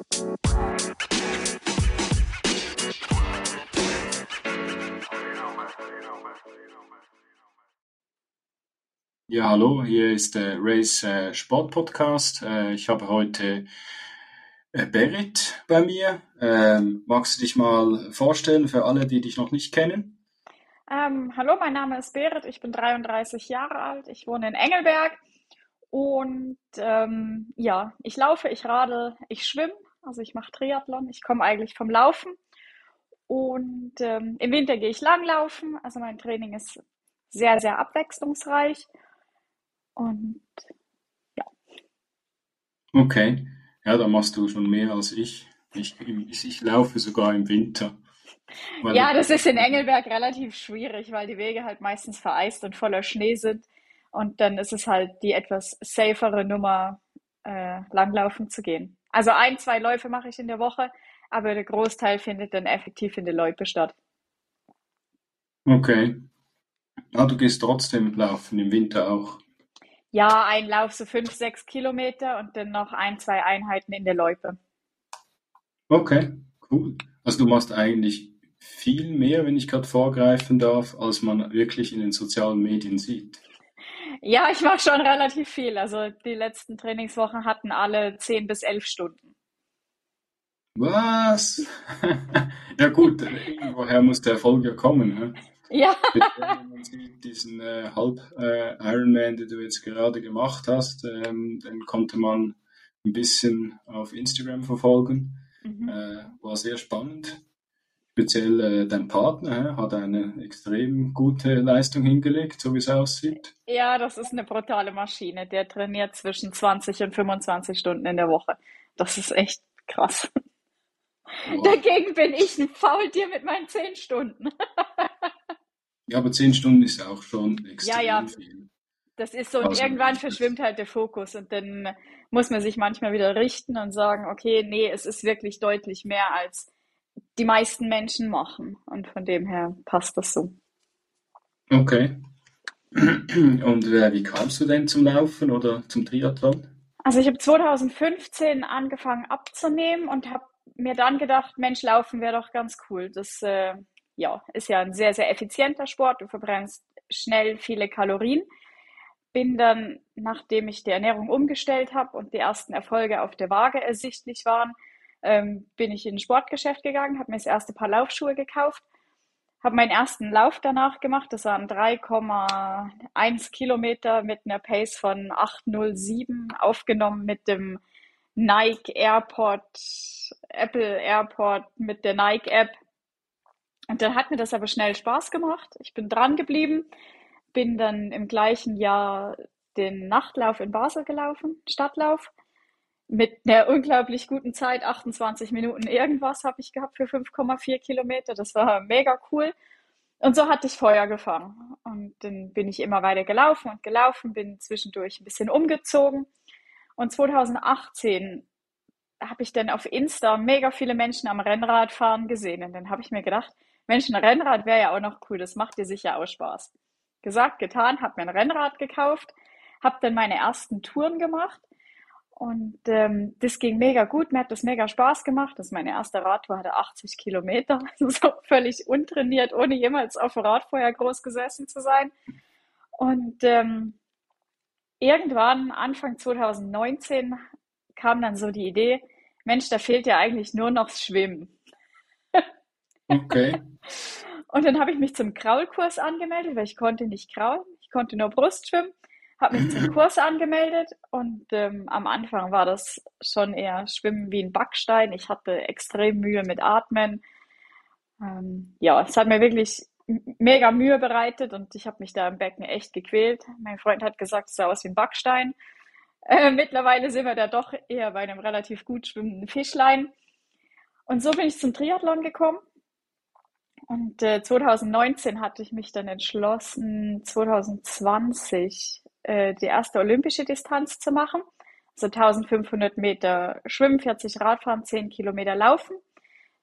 Ja, hallo, hier ist der Race äh, Sport Podcast. Äh, ich habe heute äh, Berit bei mir. Ähm, magst du dich mal vorstellen für alle, die dich noch nicht kennen? Ähm, hallo, mein Name ist Berit, ich bin 33 Jahre alt, ich wohne in Engelberg und ähm, ja, ich laufe, ich radel, ich schwimme, also ich mache Triathlon, ich komme eigentlich vom Laufen und ähm, im Winter gehe ich langlaufen, also mein Training ist sehr, sehr abwechslungsreich und ja. Okay, ja, da machst du schon mehr als ich. Ich, ich, ich laufe sogar im Winter. Ja, das ist in Engelberg relativ schwierig, weil die Wege halt meistens vereist und voller Schnee sind. Und dann ist es halt die etwas safere Nummer, äh, langlaufen zu gehen. Also ein, zwei Läufe mache ich in der Woche, aber der Großteil findet dann effektiv in der Loipe statt. Okay. Ah, du gehst trotzdem laufen im Winter auch. Ja, ein Lauf so fünf, sechs Kilometer und dann noch ein, zwei Einheiten in der Loipe. Okay, cool. Also du machst eigentlich viel mehr, wenn ich gerade vorgreifen darf, als man wirklich in den sozialen Medien sieht. Ja, ich mache schon relativ viel. Also die letzten Trainingswochen hatten alle zehn bis elf Stunden. Was? ja gut, woher muss der Erfolg ja kommen? Ja. man sieht diesen äh, Halb-Ironman, äh, den du jetzt gerade gemacht hast, ähm, den konnte man ein bisschen auf Instagram verfolgen. Mhm. Äh, war sehr spannend. Speziell äh, dein Partner hat eine extrem gute Leistung hingelegt, so wie es aussieht. Ja, das ist eine brutale Maschine. Der trainiert zwischen 20 und 25 Stunden in der Woche. Das ist echt krass. Wow. Dagegen bin ich ein Faultier mit meinen 10 Stunden. Ja, aber zehn Stunden ist auch schon extrem ja, ja. viel. Das ist so, und also, irgendwann verschwimmt halt der Fokus und dann muss man sich manchmal wieder richten und sagen, okay, nee, es ist wirklich deutlich mehr, als die meisten Menschen machen. Und von dem her passt das so. Okay. Und äh, wie kamst du denn zum Laufen oder zum Triathlon? Also ich habe 2015 angefangen abzunehmen und habe mir dann gedacht, Mensch, laufen wäre doch ganz cool. Das äh, ja, ist ja ein sehr, sehr effizienter Sport. Du verbrennst schnell viele Kalorien. Bin dann, nachdem ich die Ernährung umgestellt habe und die ersten Erfolge auf der Waage ersichtlich waren, ähm, bin ich in ein Sportgeschäft gegangen, habe mir das erste Paar Laufschuhe gekauft, habe meinen ersten Lauf danach gemacht. Das waren 3,1 Kilometer mit einer Pace von 8,07 aufgenommen mit dem Nike Airport, Apple Airport mit der Nike App und dann hat mir das aber schnell Spaß gemacht. Ich bin dran geblieben, bin dann im gleichen Jahr den Nachtlauf in Basel gelaufen, Stadtlauf, mit einer unglaublich guten Zeit, 28 Minuten irgendwas habe ich gehabt für 5,4 Kilometer. Das war mega cool. Und so hatte ich Feuer gefangen. Und dann bin ich immer weiter gelaufen und gelaufen, bin zwischendurch ein bisschen umgezogen. Und 2018 habe ich dann auf Insta mega viele Menschen am Rennradfahren gesehen. Und dann habe ich mir gedacht, Mensch, ein Rennrad wäre ja auch noch cool, das macht dir sicher auch Spaß. Gesagt, getan, habe mir ein Rennrad gekauft, habe dann meine ersten Touren gemacht und ähm, das ging mega gut, mir hat das mega Spaß gemacht. Das ist meine erste Radtour, hatte 80 Kilometer, so völlig untrainiert, ohne jemals auf dem Rad vorher groß gesessen zu sein. Und ähm, irgendwann, Anfang 2019, kam dann so die Idee, Mensch, da fehlt ja eigentlich nur noch das Schwimmen. Okay. Und dann habe ich mich zum Kraulkurs angemeldet, weil ich konnte nicht kraulen, ich konnte nur Brust schwimmen, habe mich zum Kurs angemeldet und ähm, am Anfang war das schon eher Schwimmen wie ein Backstein. Ich hatte extrem Mühe mit Atmen. Ähm, ja, es hat mir wirklich mega Mühe bereitet und ich habe mich da im Becken echt gequält. Mein Freund hat gesagt, es sah aus wie ein Backstein. Äh, mittlerweile sind wir da doch eher bei einem relativ gut schwimmenden Fischlein. Und so bin ich zum Triathlon gekommen und äh, 2019 hatte ich mich dann entschlossen, 2020 äh, die erste olympische Distanz zu machen. Also 1500 Meter Schwimmen, 40 Radfahren, 10 Kilometer Laufen.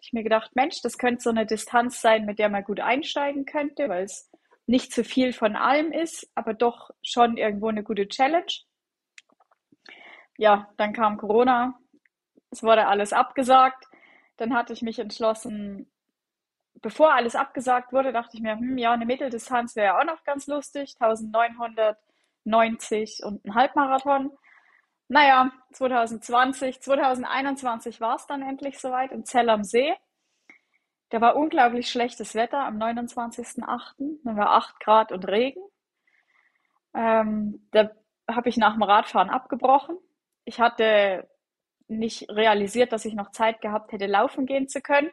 Ich mir gedacht, Mensch, das könnte so eine Distanz sein, mit der man gut einsteigen könnte, weil es nicht zu viel von allem ist, aber doch schon irgendwo eine gute Challenge. Ja, dann kam Corona, Es wurde alles abgesagt. Dann hatte ich mich entschlossen, bevor alles abgesagt wurde, dachte ich mir, hm, ja, eine Mitteldistanz wäre auch noch ganz lustig. 1990 und ein Halbmarathon. Naja, 2020, 2021 war es dann endlich soweit in Zell am See. Da war unglaublich schlechtes Wetter am 29.08. Da war 8 Grad und Regen. Ähm, da habe ich nach dem Radfahren abgebrochen. Ich hatte nicht realisiert, dass ich noch Zeit gehabt hätte, laufen gehen zu können.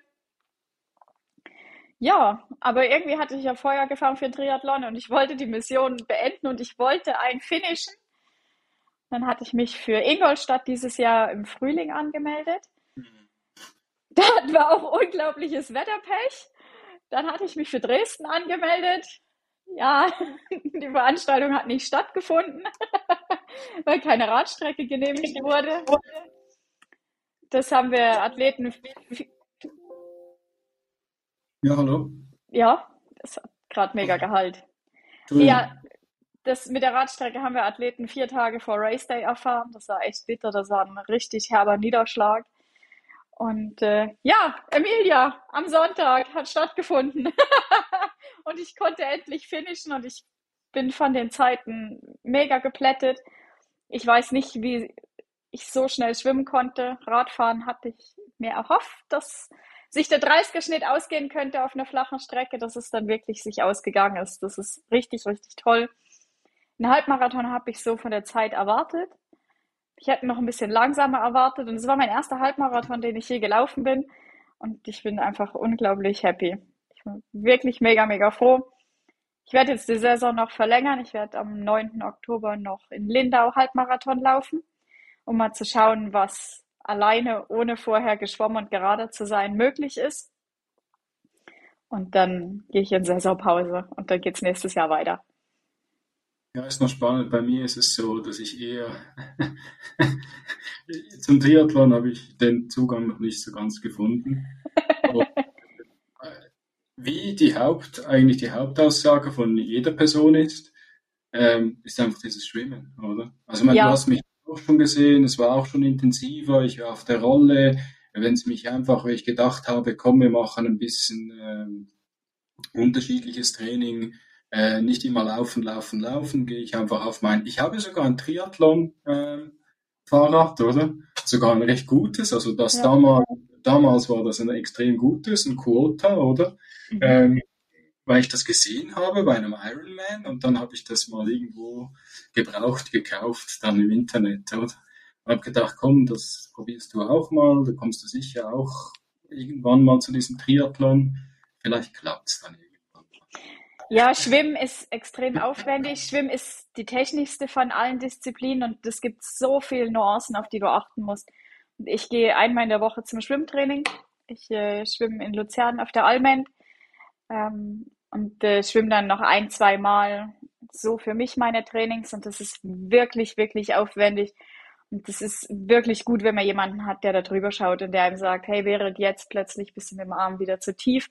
Ja, aber irgendwie hatte ich ja Feuer gefahren für den Triathlon und ich wollte die Mission beenden und ich wollte ein Finishen. Dann hatte ich mich für Ingolstadt dieses Jahr im Frühling angemeldet. Mhm. Da hatten wir auch unglaubliches Wetterpech. Dann hatte ich mich für Dresden angemeldet. Ja, die Veranstaltung hat nicht stattgefunden, weil keine Radstrecke genehmigt wurde. Das haben wir Athleten. Ja, hallo. Ja, das hat gerade mega Gehalt. Ja, das mit der Radstrecke haben wir Athleten vier Tage vor Race Day erfahren. Das war echt bitter. Das war ein richtig herber Niederschlag. Und äh, ja, Emilia am Sonntag hat stattgefunden. und ich konnte endlich finishen und ich bin von den Zeiten mega geplättet. Ich weiß nicht, wie ich so schnell schwimmen konnte. Radfahren hatte ich mir erhofft, dass sich der 30er-Schnitt ausgehen könnte auf einer flachen Strecke, dass es dann wirklich sich ausgegangen ist. Das ist richtig, richtig toll. Einen Halbmarathon habe ich so von der Zeit erwartet. Ich hätte noch ein bisschen langsamer erwartet und es war mein erster Halbmarathon, den ich je gelaufen bin. Und ich bin einfach unglaublich happy. Ich bin wirklich mega, mega froh. Ich werde jetzt die Saison noch verlängern. Ich werde am 9. Oktober noch in Lindau Halbmarathon laufen, um mal zu schauen, was alleine, ohne vorher geschwommen und gerade zu sein, möglich ist. Und dann gehe ich in Saisonpause und dann geht es nächstes Jahr weiter. Ja, ist noch spannend. Bei mir ist es so, dass ich eher zum Triathlon habe ich den Zugang noch nicht so ganz gefunden. Äh, wie die Haupt, eigentlich die Hauptaussage von jeder Person ist, ähm, ist einfach dieses Schwimmen, oder? Also man, ja. du hast mich auch schon gesehen, es war auch schon intensiver, ich war auf der Rolle, wenn es mich einfach, weil ich gedacht habe, komm, wir machen ein bisschen ähm, unterschiedliches Training, äh, nicht immer laufen, laufen, laufen, gehe ich einfach auf mein, ich habe sogar ein Triathlon äh, Fahrrad, oder? Sogar ein recht gutes, also das ja. damals, damals war das ein extrem gutes, ein Quota, oder? Mhm. Ähm, weil ich das gesehen habe bei einem Ironman und dann habe ich das mal irgendwo gebraucht, gekauft, dann im Internet. Oder? habe gedacht, komm, das probierst du auch mal, da kommst du sicher auch irgendwann mal zu diesem Triathlon. Vielleicht klappt es dann irgendwann. Ja, Schwimmen ist extrem aufwendig. Schwimmen ist die technischste von allen Disziplinen und es gibt so viele Nuancen, auf die du achten musst. Ich gehe einmal in der Woche zum Schwimmtraining. Ich äh, schwimme in Luzern auf der Almen ähm, und äh, schwimme dann noch ein, zwei Mal so für mich meine Trainings und das ist wirklich, wirklich aufwendig. Und das ist wirklich gut, wenn man jemanden hat, der da drüber schaut und der einem sagt, hey, wäre jetzt plötzlich bist du mit dem Arm wieder zu tief.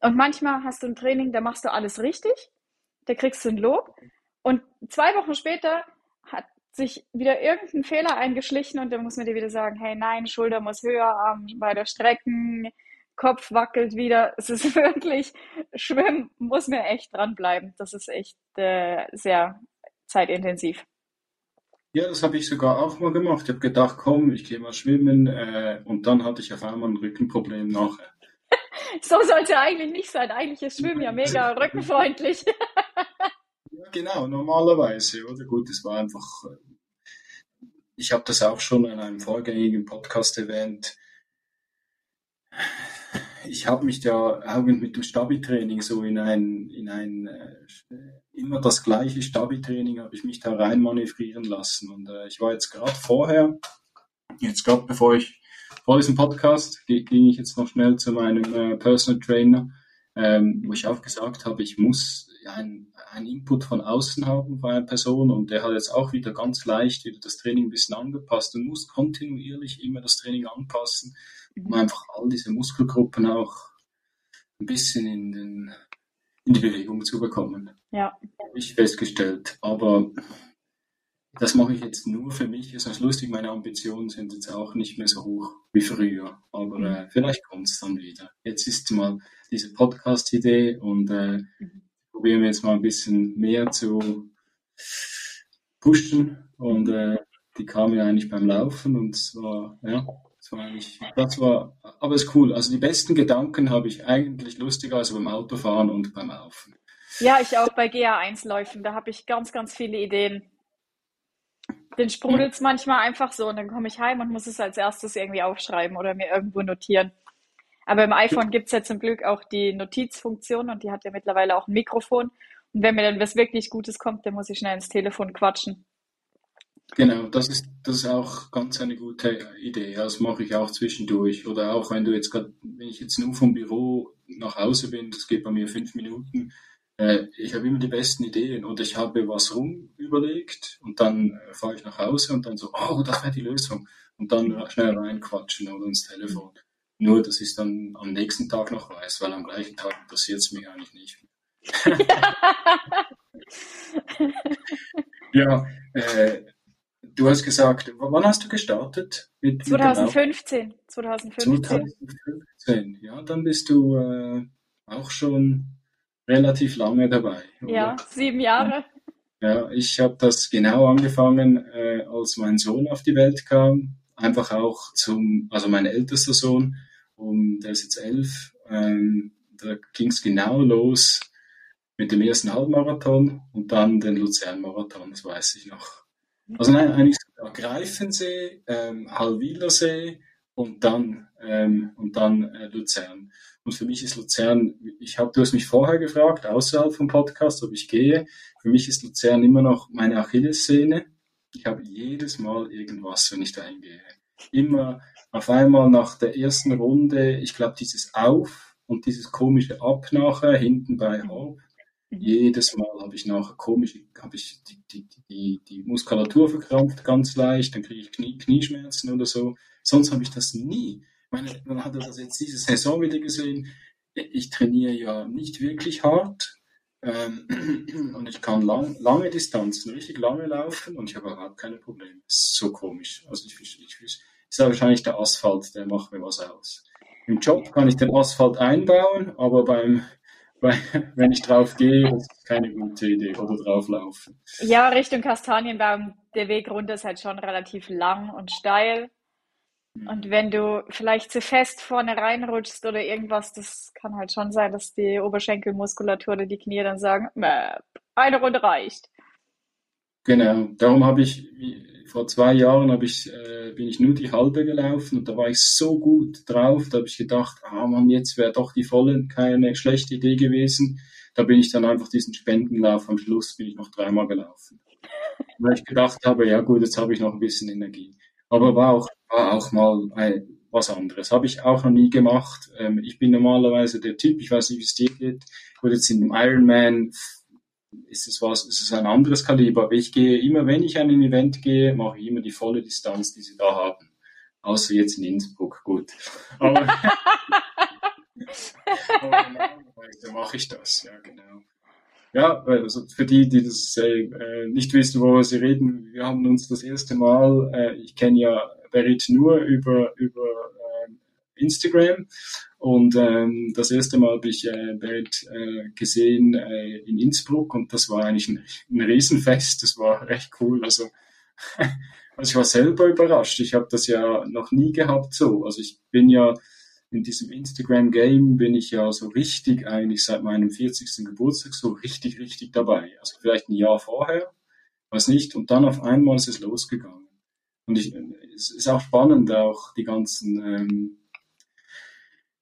Und manchmal hast du ein Training, da machst du alles richtig, da kriegst du ein Lob. Und zwei Wochen später hat sich wieder irgendein Fehler eingeschlichen und dann muss man dir wieder sagen, hey, nein, Schulter muss höher, Arm bei der Strecken, Kopf wackelt wieder. Es ist wirklich, Schwimmen muss mir echt dranbleiben. Das ist echt äh, sehr zeitintensiv. Ja, das habe ich sogar auch mal gemacht. Ich habe gedacht, komm, ich gehe mal schwimmen äh, und dann hatte ich auf einmal ein Rückenproblem nachher. so soll es ja eigentlich nicht sein. Eigentlich ist Schwimmen ja mega rückenfreundlich. ja, genau, normalerweise, oder? Gut, es war einfach, äh, ich habe das auch schon in einem vorgängigen Podcast erwähnt ich habe mich da auch mit dem Stabi-Training so in ein, in ein äh, immer das gleiche Stabi-Training habe ich mich da rein manövrieren lassen. Und äh, ich war jetzt gerade vorher, jetzt gerade bevor ich vor diesem Podcast ging ich jetzt noch schnell zu meinem äh, Personal Trainer, ähm, wo ich auch gesagt habe, ich muss ein, ein Input von außen haben von einer Person und der hat jetzt auch wieder ganz leicht wieder das Training ein bisschen angepasst und muss kontinuierlich immer das Training anpassen um einfach all diese Muskelgruppen auch ein bisschen in, den, in die Bewegung zu bekommen. Ja. Habe ich festgestellt. Aber das mache ich jetzt nur für mich. Ist das lustig, meine Ambitionen sind jetzt auch nicht mehr so hoch wie früher. Aber mhm. äh, vielleicht kommt es dann wieder. Jetzt ist mal diese Podcast-Idee und äh, mhm. probieren wir jetzt mal ein bisschen mehr zu pushen. Und äh, die kam ja eigentlich beim Laufen und es war, ja, das war aber es ist cool. Also die besten Gedanken habe ich eigentlich lustiger als beim Autofahren und beim Laufen. Ja, ich auch bei GA1-Läufen. Da habe ich ganz, ganz viele Ideen. Den sprudelt es manchmal einfach so und dann komme ich heim und muss es als erstes irgendwie aufschreiben oder mir irgendwo notieren. Aber im iPhone gibt es ja zum Glück auch die Notizfunktion und die hat ja mittlerweile auch ein Mikrofon. Und wenn mir dann was wirklich Gutes kommt, dann muss ich schnell ins Telefon quatschen. Genau, das ist, das ist auch ganz eine gute Idee. Das mache ich auch zwischendurch. Oder auch wenn du jetzt gerade, wenn ich jetzt nur vom Büro nach Hause bin, das geht bei mir fünf Minuten, äh, ich habe immer die besten Ideen und ich habe was rum überlegt und dann äh, fahre ich nach Hause und dann so, oh, das wäre die Lösung. Und dann schnell reinquatschen oder ins Telefon. Nur, dass ich es dann am nächsten Tag noch weiß, weil am gleichen Tag interessiert es mich eigentlich nicht. ja, äh, du hast gesagt, wann hast du gestartet? Mit, 2015. Mit 2015. 2015, ja, dann bist du äh, auch schon relativ lange dabei. Oder? Ja, sieben Jahre. Ja, ich habe das genau angefangen, äh, als mein Sohn auf die Welt kam. Einfach auch zum, also mein ältester Sohn, und der ist jetzt elf. Ähm, da ging es genau los mit dem ersten Halbmarathon und dann den Luzern-Marathon, das weiß ich noch. Also nein, eigentlich Greifensee, ähm, Hallwilersee und dann, ähm, und dann äh, Luzern. Und für mich ist Luzern, ich habe, du hast mich vorher gefragt, außerhalb vom Podcast, ob ich gehe. Für mich ist Luzern immer noch meine Achillessehne. Ich habe jedes Mal irgendwas, wenn ich da hingehe. Immer auf einmal nach der ersten Runde, ich glaube, dieses Auf und dieses komische Ab nachher, hinten bei Haupt. Mhm. Jedes Mal habe ich nachher komisch, habe ich die, die, die, die Muskulatur verkrampft ganz leicht, dann kriege ich Knie, Knieschmerzen oder so. Sonst habe ich das nie meine, man hat das jetzt diese Saison wieder gesehen. Ich trainiere ja nicht wirklich hart ähm, und ich kann lang, lange Distanzen, richtig lange laufen und ich habe überhaupt keine Probleme. Das ist so komisch. Also ich, ich, ich, ist wahrscheinlich der Asphalt, der macht mir was aus. Im Job kann ich den Asphalt einbauen, aber beim, bei, wenn ich drauf gehe, ist keine gute Idee oder drauflaufen. Ja, Richtung Kastanienbaum, der Weg runter ist halt schon relativ lang und steil. Und wenn du vielleicht zu fest vorne reinrutschst oder irgendwas, das kann halt schon sein, dass die Oberschenkelmuskulatur oder die Knie dann sagen, eine Runde reicht. Genau, darum habe ich, vor zwei Jahren habe ich, äh, bin ich nur die halbe gelaufen und da war ich so gut drauf, da habe ich gedacht, ah man, jetzt wäre doch die volle keine schlechte Idee gewesen. Da bin ich dann einfach diesen Spendenlauf am Schluss bin ich noch dreimal gelaufen. Weil ich gedacht habe, ja gut, jetzt habe ich noch ein bisschen Energie. Aber war auch war auch mal ein, was anderes. Habe ich auch noch nie gemacht. Ähm, ich bin normalerweise der Typ, ich weiß nicht, wie es dir geht. Gut, jetzt in dem Ironman ist es was, ist es ein anderes Kaliber. Aber ich gehe immer, wenn ich an ein Event gehe, mache ich immer die volle Distanz, die sie da haben. Außer jetzt in Innsbruck, gut. Aber, aber normalerweise mache ich das, ja, genau. Ja, also für die, die das äh, nicht wissen, worüber sie reden, wir haben uns das erste Mal, äh, ich kenne ja Berit nur über, über Instagram und ähm, das erste Mal habe ich äh, Berit äh, gesehen äh, in Innsbruck und das war eigentlich ein, ein Riesenfest, das war recht cool, also also ich war selber überrascht. Ich habe das ja noch nie gehabt so. Also ich bin ja in diesem Instagram-Game bin ich ja so richtig eigentlich seit meinem 40. Geburtstag so richtig, richtig dabei. Also vielleicht ein Jahr vorher, weiß nicht. Und dann auf einmal ist es losgegangen. Und ich, es ist auch spannend, auch die ganzen ähm,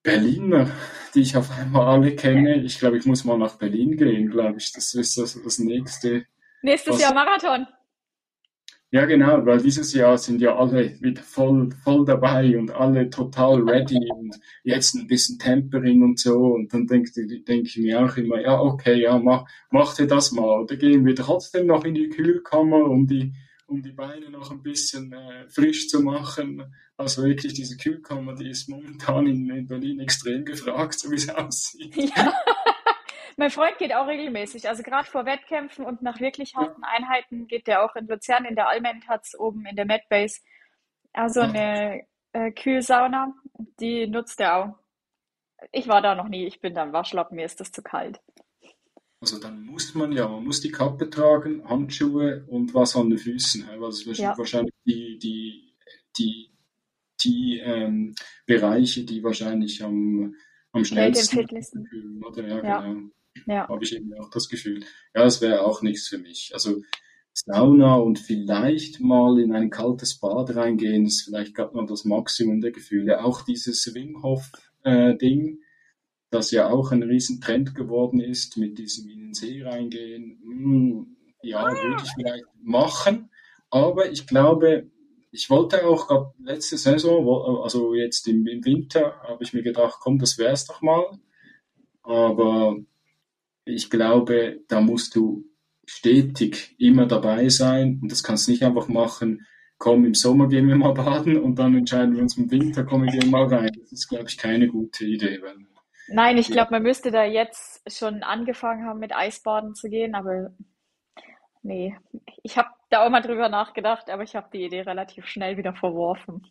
Berliner, die ich auf einmal alle kenne. Ich glaube, ich muss mal nach Berlin gehen, glaube ich. Das ist das, das nächste. Nächstes was, Jahr Marathon. Ja, genau, weil dieses Jahr sind ja alle wieder voll, voll dabei und alle total ready und jetzt ein bisschen Tempering und so. Und dann denke denk ich mir auch immer, ja, okay, ja, mach, mach dir das mal. Oder gehen wir trotzdem noch in die Kühlkammer, um die, um die Beine noch ein bisschen äh, frisch zu machen. Also wirklich diese Kühlkammer, die ist momentan in, in Berlin extrem gefragt, so wie es aussieht. Ja. mein Freund geht auch regelmäßig. Also gerade vor Wettkämpfen und nach wirklich harten Einheiten geht der auch in Luzern in der Almentatz oben in der Medbase. Also eine äh, Kühlsauna, die nutzt er auch. Ich war da noch nie, ich bin da im Waschlappen, mir ist das zu kalt. Also dann muss man ja, man muss die Kappe tragen, Handschuhe und was an den Füßen. Also ja. wahrscheinlich die, die, die, die ähm, Bereiche, die wahrscheinlich am, am schnellsten fühlen, oder? Ja, ja. genau. Ja. Habe ich eben auch das Gefühl. Ja, das wäre auch nichts für mich. Also Sauna und vielleicht mal in ein kaltes Bad reingehen, ist vielleicht gerade mal das Maximum der Gefühle. Auch dieses Wim Hof äh, Ding, das ja auch ein Riesentrend geworden ist, mit diesem in den See reingehen. Hm, ja, würde ich vielleicht machen. Aber ich glaube, ich wollte auch letzte Saison, also jetzt im, im Winter, habe ich mir gedacht, komm, das wär's doch mal. Aber ich glaube, da musst du stetig immer dabei sein und das kannst du nicht einfach machen, komm, im Sommer gehen wir mal baden und dann entscheiden wir uns im Winter, komm, wir gehen mal rein. Das ist, glaube ich, keine gute Idee. Nein, ich glaube, man müsste da jetzt schon angefangen haben, mit Eisbaden zu gehen, aber nee, ich habe da auch mal drüber nachgedacht, aber ich habe die Idee relativ schnell wieder verworfen.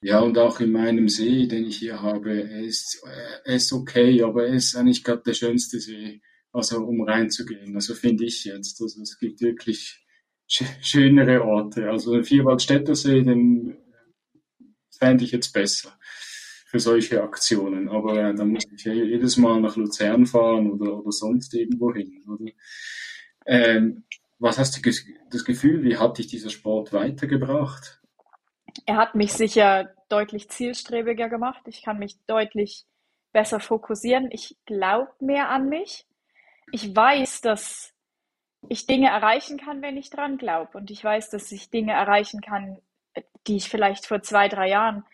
Ja, und auch in meinem See, den ich hier habe, ist, ist okay, aber er ist eigentlich gerade der schönste See, also um reinzugehen. Also finde ich jetzt. Also es gibt wirklich schönere Orte. Also den Vierwaldstätter See, den fände ich jetzt besser für solche Aktionen. Aber äh, dann muss ich ja jedes Mal nach Luzern fahren oder, oder sonst irgendwo hin. Ähm, was hast du das Gefühl, wie hat dich dieser Sport weitergebracht? Er hat mich sicher deutlich zielstrebiger gemacht. Ich kann mich deutlich besser fokussieren. Ich glaube mehr an mich. Ich weiß, dass ich Dinge erreichen kann, wenn ich dran glaube. Und ich weiß, dass ich Dinge erreichen kann, die ich vielleicht vor zwei, drei Jahren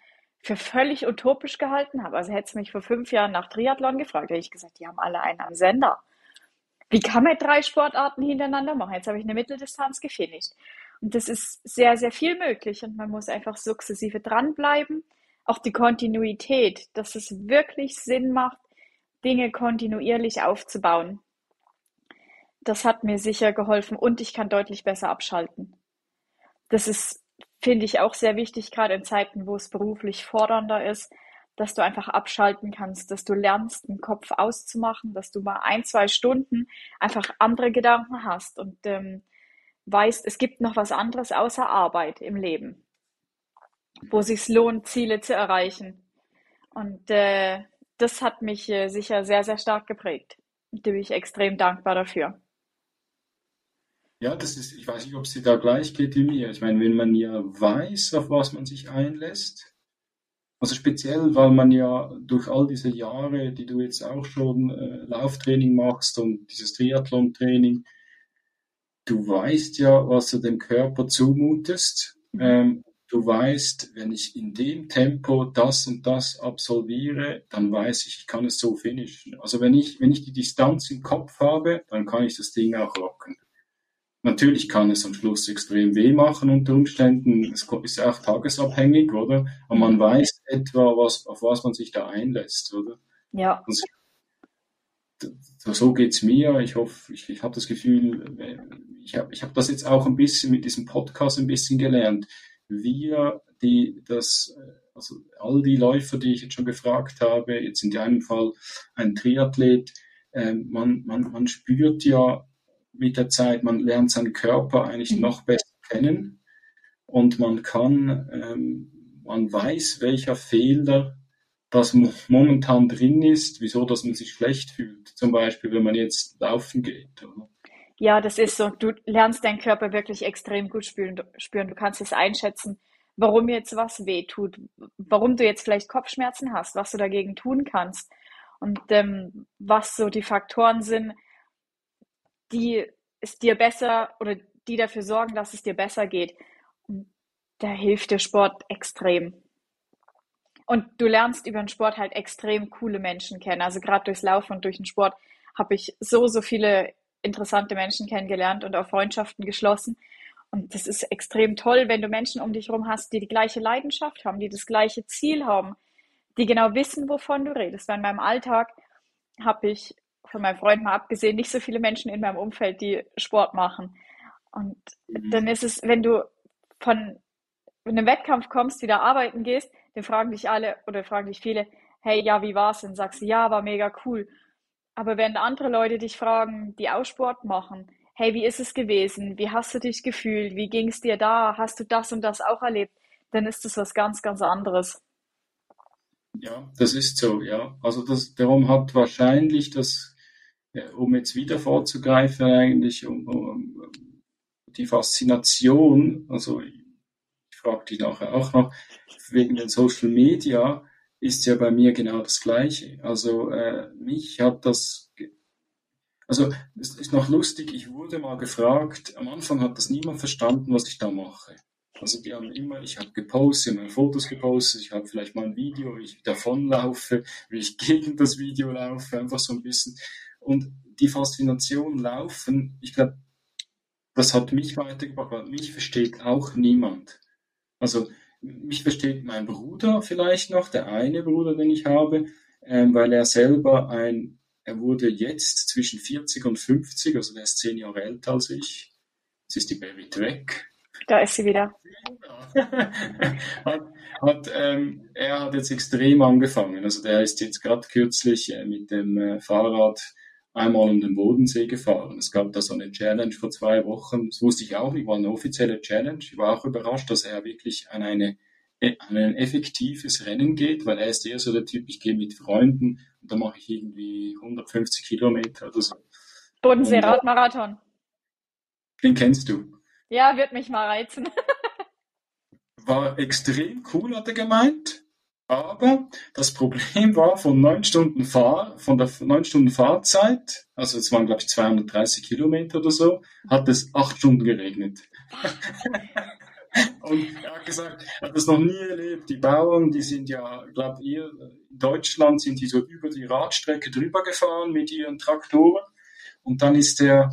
für völlig utopisch gehalten habe. Also hätte es mich vor fünf Jahren nach Triathlon gefragt, hätte ich gesagt, die haben alle einen am Sender. Wie kann man drei Sportarten hintereinander machen? Jetzt habe ich eine Mitteldistanz gefinisht. Und das ist sehr, sehr viel möglich und man muss einfach sukzessive dranbleiben. Auch die Kontinuität, dass es wirklich Sinn macht, Dinge kontinuierlich aufzubauen. Das hat mir sicher geholfen und ich kann deutlich besser abschalten. Das ist, finde ich, auch sehr wichtig, gerade in Zeiten, wo es beruflich fordernder ist, dass du einfach abschalten kannst, dass du lernst, den Kopf auszumachen, dass du mal ein, zwei Stunden einfach andere Gedanken hast und ähm, weißt, es gibt noch was anderes außer Arbeit im Leben, wo es sich lohnt, Ziele zu erreichen. Und äh, das hat mich äh, sicher sehr, sehr stark geprägt. Und da bin ich extrem dankbar dafür. Ja, das ist, ich weiß nicht, ob es dir da gleich geht wie mir. Ich meine, wenn man ja weiß, auf was man sich einlässt, also speziell, weil man ja durch all diese Jahre, die du jetzt auch schon äh, Lauftraining machst und dieses Triathlon-Training, du weißt ja, was du dem Körper zumutest. Mhm. Ähm, du weißt, wenn ich in dem Tempo das und das absolviere, dann weiß ich, ich kann es so finishen. Also wenn ich, wenn ich die Distanz im Kopf habe, dann kann ich das Ding auch rocken. Natürlich kann es am Schluss extrem weh machen unter Umständen. Es ist ja auch tagesabhängig, oder? Aber man weiß etwa, was, auf was man sich da einlässt, oder? Ja. Also, so geht's mir. Ich hoffe, ich, ich habe das Gefühl, ich habe ich hab das jetzt auch ein bisschen mit diesem Podcast ein bisschen gelernt. Wir, die das, also all die Läufer, die ich jetzt schon gefragt habe, jetzt in einem Fall ein Triathlet, äh, man, man, man spürt ja mit der Zeit, man lernt seinen Körper eigentlich mhm. noch besser kennen und man kann, ähm, man weiß, welcher Fehler das momentan drin ist, wieso dass man sich schlecht fühlt. Zum Beispiel, wenn man jetzt laufen geht. Oder? Ja, das ist so. Du lernst deinen Körper wirklich extrem gut spüren. Du kannst es einschätzen, warum jetzt was weh tut, warum du jetzt vielleicht Kopfschmerzen hast, was du dagegen tun kannst und ähm, was so die Faktoren sind, die es dir besser oder die dafür sorgen, dass es dir besser geht. Da hilft der Sport extrem. Und du lernst über den Sport halt extrem coole Menschen kennen. Also gerade durchs Laufen und durch den Sport habe ich so, so viele interessante Menschen kennengelernt und auch Freundschaften geschlossen. Und das ist extrem toll, wenn du Menschen um dich herum hast, die die gleiche Leidenschaft haben, die das gleiche Ziel haben, die genau wissen, wovon du redest. Weil in meinem Alltag habe ich von meinen Freunden mal abgesehen, nicht so viele Menschen in meinem Umfeld, die Sport machen. Und mhm. dann ist es, wenn du von einem Wettkampf kommst, wieder arbeiten gehst, dann fragen dich alle oder fragen dich viele, hey, ja, wie war's denn? Sagst du, ja, war mega cool. Aber wenn andere Leute dich fragen, die auch Sport machen, hey, wie ist es gewesen? Wie hast du dich gefühlt? Wie ging es dir da? Hast du das und das auch erlebt? Dann ist das was ganz, ganz anderes. Ja, das ist so, ja. Also das, darum hat wahrscheinlich das, um jetzt wieder vorzugreifen, eigentlich um, um die Faszination, also frage dich nachher auch noch, wegen den Social Media, ist ja bei mir genau das Gleiche. Also äh, mich hat das, also es ist noch lustig, ich wurde mal gefragt, am Anfang hat das niemand verstanden, was ich da mache. Also die haben immer, ich habe gepostet, meine Fotos gepostet, ich habe vielleicht mal ein Video, wie ich davonlaufe, wie ich gegen das Video laufe, einfach so ein bisschen. Und die Faszination laufen, ich glaube, das hat mich weitergebracht, weil mich versteht auch niemand. Also mich versteht mein Bruder vielleicht noch, der eine Bruder, den ich habe, ähm, weil er selber ein, er wurde jetzt zwischen 40 und 50, also der ist zehn Jahre älter als ich. Das ist die Baby Dreck. Da ist sie wieder. hat, hat, ähm, er hat jetzt extrem angefangen. Also der ist jetzt gerade kürzlich äh, mit dem äh, Fahrrad einmal um den Bodensee gefahren. Es gab da so eine Challenge vor zwei Wochen. Das wusste ich auch nicht, war eine offizielle Challenge. Ich war auch überrascht, dass er wirklich an eine an ein effektives Rennen geht, weil er ist eher so der Typ, ich gehe mit Freunden und da mache ich irgendwie 150 Kilometer oder so. Bodensee-Radmarathon. Den kennst du? Ja, wird mich mal reizen. War extrem cool, hat er gemeint. Aber das Problem war, von neun Stunden Fahr, von der neun Stunden Fahrzeit, also es waren glaube ich 230 Kilometer oder so, hat es acht Stunden geregnet. Und er hat gesagt, er hat das noch nie erlebt. Die Bauern, die sind ja, glaube ich, in Deutschland sind die so über die Radstrecke drüber gefahren mit ihren Traktoren. Und dann ist der,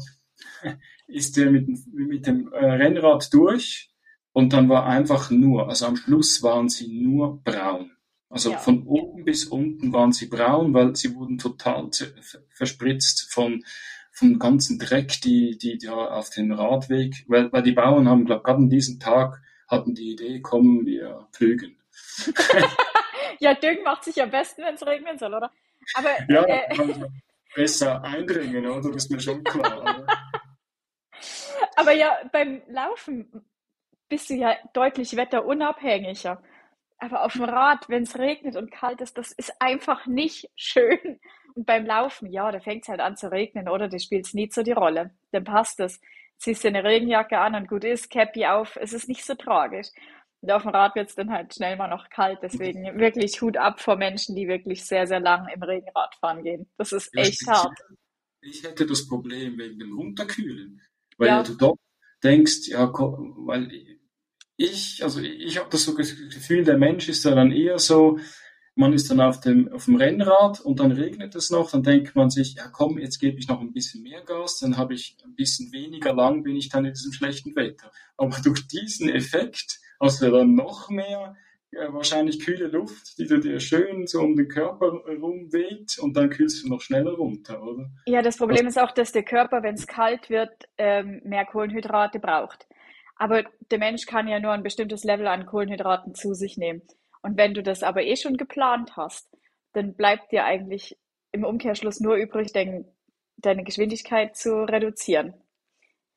ist der mit, mit dem äh, Rennrad durch. Und dann war einfach nur, also am Schluss waren sie nur braun. Also ja. von oben bis unten waren sie braun, weil sie wurden total verspritzt von vom ganzen Dreck, die, die da auf den Radweg, weil, weil die Bauern haben, glaube gerade an diesem Tag hatten die Idee, kommen wir pflügen. ja, Düngen macht sich am besten, wenn es regnen soll, oder? Aber, ja, äh, also besser eindringen, oder? Das ist mir schon klar. Aber, aber ja, beim Laufen bist du ja deutlich wetterunabhängiger. Aber auf dem Rad, wenn es regnet und kalt ist, das ist einfach nicht schön. Und beim Laufen, ja, da fängt es halt an zu regnen, oder? Da spielt es nie so die Rolle. Dann passt es. Ziehst dir eine Regenjacke an und gut ist, Cappy auf, es ist nicht so tragisch. Und auf dem Rad wird es dann halt schnell mal noch kalt. Deswegen wirklich Hut ab vor Menschen, die wirklich sehr, sehr lang im Regenrad fahren gehen. Das ist echt ja, hart. Ich hätte das Problem wegen dem Runterkühlen. Weil ja. du doch denkst, ja, weil ich, also ich habe das so Gefühl, der Mensch ist ja dann eher so, man ist dann auf dem, auf dem Rennrad und dann regnet es noch, dann denkt man sich, ja komm, jetzt gebe ich noch ein bisschen mehr Gas, dann habe ich ein bisschen weniger lang, bin ich dann in diesem schlechten Wetter. Aber durch diesen Effekt hast du dann noch mehr ja, wahrscheinlich kühle Luft, die du dir schön so um den Körper rumweht und dann kühlst du noch schneller runter, oder? Ja, das Problem also, ist auch, dass der Körper, wenn es kalt wird, ähm, mehr Kohlenhydrate braucht. Aber der Mensch kann ja nur ein bestimmtes Level an Kohlenhydraten zu sich nehmen. Und wenn du das aber eh schon geplant hast, dann bleibt dir eigentlich im Umkehrschluss nur übrig, dein, deine Geschwindigkeit zu reduzieren.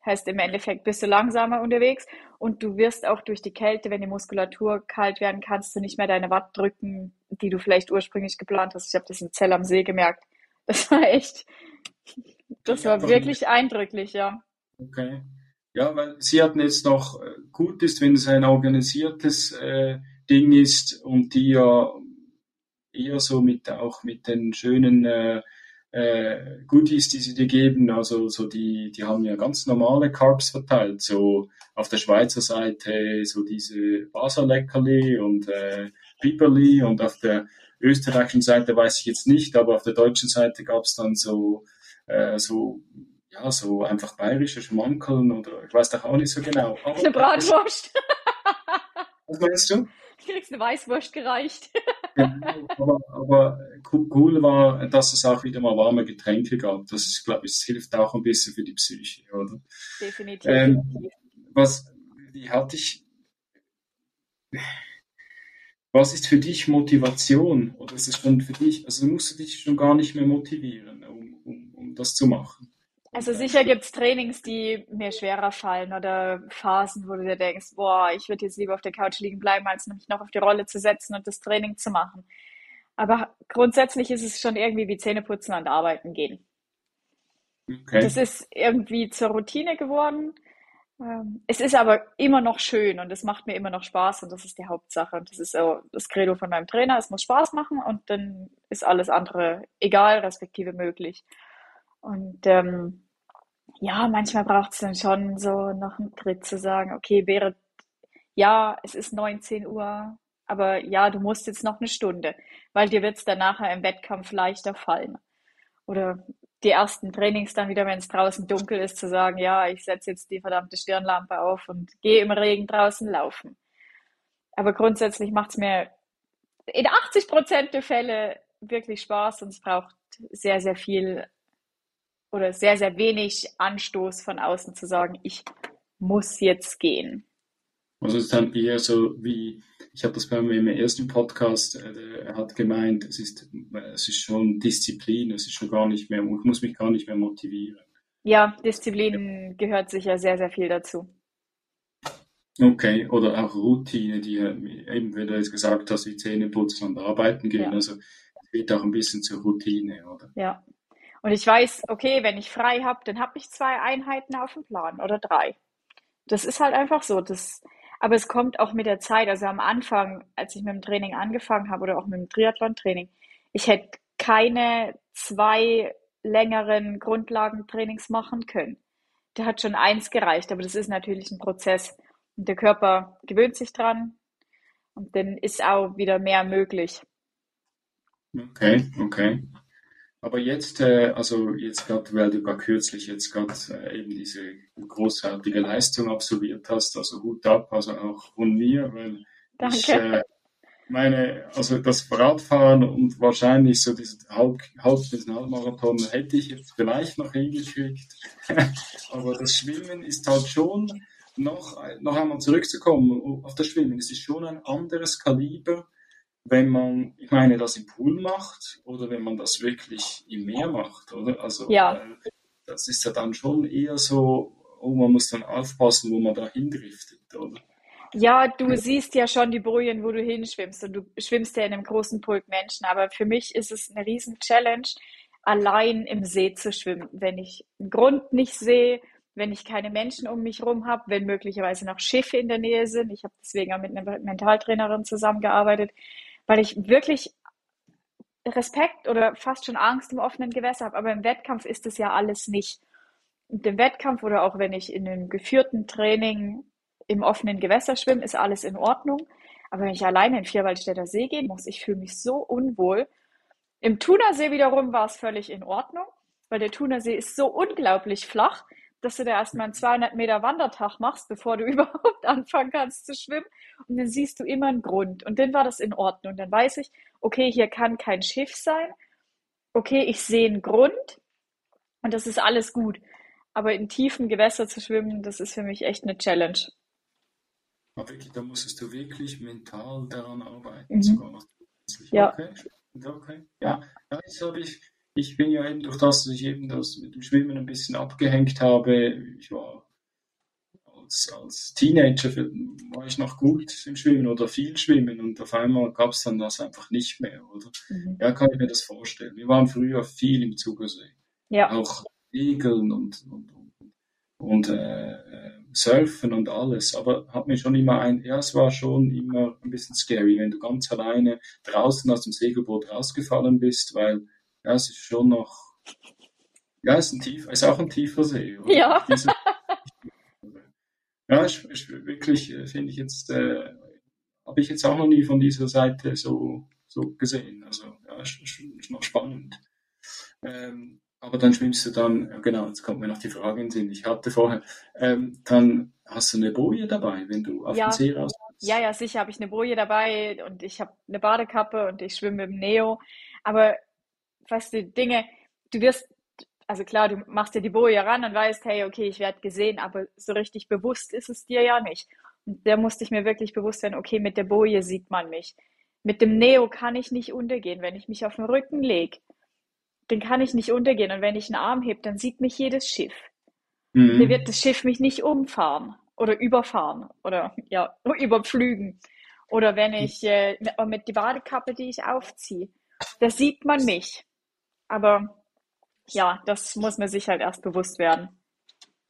Heißt im Endeffekt bist du langsamer unterwegs und du wirst auch durch die Kälte, wenn die Muskulatur kalt werden, kannst du nicht mehr deine Watt drücken, die du vielleicht ursprünglich geplant hast. Ich habe das in Zell am See gemerkt. Das war echt, das war wirklich eindrücklich, ja. Okay. Ja, weil Sie hatten jetzt noch, äh, gut ist, wenn es ein organisiertes äh, Ding ist und die ja eher so mit auch mit den schönen äh, äh, Goodies, die sie dir geben, also so die, die haben ja ganz normale Carbs verteilt, so auf der Schweizer Seite so diese Basaleckerli und äh, Piperli und auf der österreichischen Seite weiß ich jetzt nicht, aber auf der deutschen Seite gab es dann so äh, so ja, so einfach bayerische Schmankeln oder ich weiß doch auch nicht so genau. Aber eine Bratwurst. Was meinst du? Du kriegst eine Weißwurst gereicht. genau, aber, aber, cool war, dass es auch wieder mal warme Getränke gab. Das ist, glaube ich, das hilft auch ein bisschen für die Psyche, oder? Definitiv. Ähm, was, die hatte ich, was ist für dich Motivation? Oder ist es schon für dich, also musst du dich schon gar nicht mehr motivieren, um, um, um das zu machen? Also sicher gibt es Trainings, die mir schwerer fallen oder Phasen, wo du dir denkst, boah, ich würde jetzt lieber auf der Couch liegen bleiben, als mich noch auf die Rolle zu setzen und das Training zu machen. Aber grundsätzlich ist es schon irgendwie wie Zähneputzen und arbeiten gehen. Okay. Das ist irgendwie zur Routine geworden. Ähm, es ist aber immer noch schön und es macht mir immer noch Spaß und das ist die Hauptsache. Und das ist so das Credo von meinem Trainer. Es muss Spaß machen und dann ist alles andere egal, respektive möglich. Und ähm, ja, manchmal braucht es dann schon so noch einen Tritt zu sagen, okay, wäre, ja, es ist 19 Uhr, aber ja, du musst jetzt noch eine Stunde, weil dir wird es dann nachher im Wettkampf leichter fallen. Oder die ersten Trainings dann wieder, wenn es draußen dunkel ist, zu sagen, ja, ich setze jetzt die verdammte Stirnlampe auf und gehe im Regen draußen laufen. Aber grundsätzlich macht es mir in 80 Prozent der Fälle wirklich Spaß und es braucht sehr, sehr viel oder sehr, sehr wenig Anstoß von außen zu sagen, ich muss jetzt gehen. Also es ist dann eher so wie, ich habe das bei mir im ersten Podcast, äh, er hat gemeint, es ist, es ist schon Disziplin, es ist schon gar nicht mehr, ich muss mich gar nicht mehr motivieren. Ja, Disziplin gehört sicher sehr, sehr viel dazu. Okay, oder auch Routine, die eben, wie du jetzt gesagt hast, wie Zähne putzen und arbeiten gehen, ja. also es wird auch ein bisschen zur Routine, oder? Ja, und ich weiß, okay, wenn ich frei habe, dann habe ich zwei Einheiten auf dem Plan oder drei. Das ist halt einfach so. Das, aber es kommt auch mit der Zeit. Also am Anfang, als ich mit dem Training angefangen habe oder auch mit dem Triathlon-Training, ich hätte keine zwei längeren Grundlagentrainings machen können. Da hat schon eins gereicht, aber das ist natürlich ein Prozess. Und der Körper gewöhnt sich dran und dann ist auch wieder mehr möglich. Okay, okay. Aber jetzt, äh, also jetzt gerade, weil du gar kürzlich jetzt gerade äh, eben diese großartige Leistung absolviert hast, also Hut ab, also auch von mir, weil Danke. ich äh, meine, also das Radfahren und wahrscheinlich so diesen Halb, Halb diesen Halbmarathon hätte ich jetzt vielleicht noch hingekriegt, aber das Schwimmen ist halt schon noch, noch einmal zurückzukommen auf das Schwimmen, es ist schon ein anderes Kaliber wenn man, ich meine, das im Pool macht oder wenn man das wirklich im Meer macht, oder? Also ja. äh, das ist ja dann schon eher so, oh, man muss dann aufpassen, wo man da hindriftet, oder? Ja, du siehst ja schon die Bojen, wo du hinschwimmst und du schwimmst ja in einem großen Pulk Menschen, aber für mich ist es eine riesen Challenge, allein im See zu schwimmen, wenn ich einen Grund nicht sehe, wenn ich keine Menschen um mich herum habe, wenn möglicherweise noch Schiffe in der Nähe sind. Ich habe deswegen auch mit einer Mentaltrainerin zusammengearbeitet weil ich wirklich Respekt oder fast schon Angst im offenen Gewässer habe. Aber im Wettkampf ist es ja alles nicht. Und im Wettkampf oder auch wenn ich in einem geführten Training im offenen Gewässer schwimme, ist alles in Ordnung. Aber wenn ich alleine in Vierwaldstätter See gehen muss, ich fühle mich so unwohl. Im Thunersee wiederum war es völlig in Ordnung, weil der Thunersee ist so unglaublich flach dass du da erstmal einen 200 Meter Wandertag machst, bevor du überhaupt anfangen kannst zu schwimmen. Und dann siehst du immer einen Grund. Und dann war das in Ordnung. Und dann weiß ich, okay, hier kann kein Schiff sein. Okay, ich sehe einen Grund. Und das ist alles gut. Aber in tiefen Gewässern zu schwimmen, das ist für mich echt eine Challenge. Aber wirklich, da musstest du wirklich mental daran arbeiten, mhm. sogar. Ja. Okay. okay. Ja, das habe ich ich bin ja eben durch das, dass ich eben das mit dem Schwimmen ein bisschen abgehängt habe, ich war als, als Teenager war ich noch gut im Schwimmen oder viel Schwimmen und auf einmal gab es dann das einfach nicht mehr, oder? Mhm. Ja, kann ich mir das vorstellen. Wir waren früher viel im Zugersee. Ja. Auch Segeln und, und, und, und äh, Surfen und alles, aber hat mir schon immer ein, ja, es war schon immer ein bisschen scary, wenn du ganz alleine draußen aus dem Segelboot rausgefallen bist, weil ja, es ist schon noch, ja, es ist, ein tief, ist auch ein tiefer See. Oder? Ja. Diese, ja, ist, ist wirklich, äh, finde ich jetzt, äh, habe ich jetzt auch noch nie von dieser Seite so, so gesehen. Also, ja, ist, ist noch spannend. Ähm, aber dann schwimmst du dann, genau, jetzt kommt mir noch die Frage in den Sinn, ich hatte vorher, ähm, dann hast du eine Boje dabei, wenn du auf ja. den See raus Ja, ja, sicher habe ich eine Boje dabei und ich habe eine Badekappe und ich schwimme im Neo. Aber weißt du, Dinge, du wirst, also klar, du machst dir die Boje ran und weißt, hey, okay, ich werde gesehen, aber so richtig bewusst ist es dir ja nicht. Und da musste ich mir wirklich bewusst werden, okay, mit der Boje sieht man mich. Mit dem Neo kann ich nicht untergehen. Wenn ich mich auf den Rücken lege, dann kann ich nicht untergehen. Und wenn ich einen Arm hebe, dann sieht mich jedes Schiff. Mhm. Dann wird das Schiff mich nicht umfahren oder überfahren oder ja, überpflügen. Oder wenn ich äh, mit der Badekappe, die ich aufziehe, da sieht man mich. Aber ja, das muss man sich halt erst bewusst werden.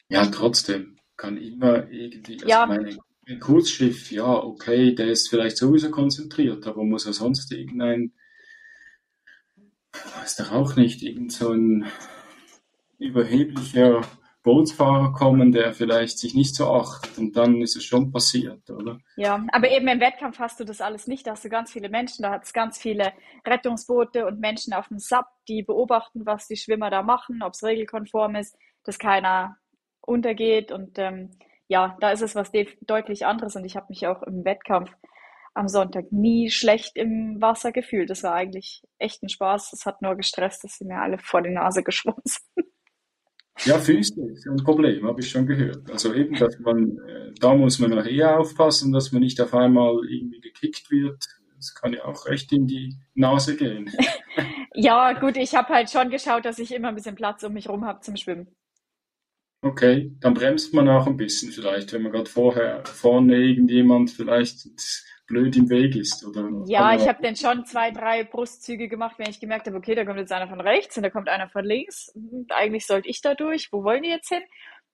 Ja, trotzdem kann immer irgendwie, also ja. meine, ein Kurzschiff, ja, okay, der ist vielleicht sowieso konzentriert, aber muss er sonst irgendein, weiß doch auch nicht, irgend so ein überheblicher Bootsfahrer kommen, der vielleicht sich nicht so achtet und dann ist es schon passiert, oder? Ja, aber eben im Wettkampf hast du das alles nicht. Da hast du ganz viele Menschen, da hat es ganz viele Rettungsboote und Menschen auf dem SAP, die beobachten, was die Schwimmer da machen, ob es regelkonform ist, dass keiner untergeht und ähm, ja, da ist es was deutlich anderes und ich habe mich auch im Wettkampf am Sonntag nie schlecht im Wasser gefühlt. Das war eigentlich echt ein Spaß. Es hat nur gestresst, dass sie mir alle vor die Nase geschwommen sind. Ja, Füße ist ein Problem, habe ich schon gehört. Also eben, dass man, äh, da muss man noch eher aufpassen, dass man nicht auf einmal irgendwie gekickt wird. Das kann ja auch recht in die Nase gehen. ja, gut, ich habe halt schon geschaut, dass ich immer ein bisschen Platz um mich rum habe zum Schwimmen. Okay, dann bremst man auch ein bisschen vielleicht, wenn man gerade vorher vorne irgendjemand vielleicht blöd im Weg ist, oder? Ja, ich habe dann schon zwei, drei Brustzüge gemacht, wenn ich gemerkt habe, okay, da kommt jetzt einer von rechts und da kommt einer von links. Eigentlich sollte ich da durch. Wo wollen die jetzt hin?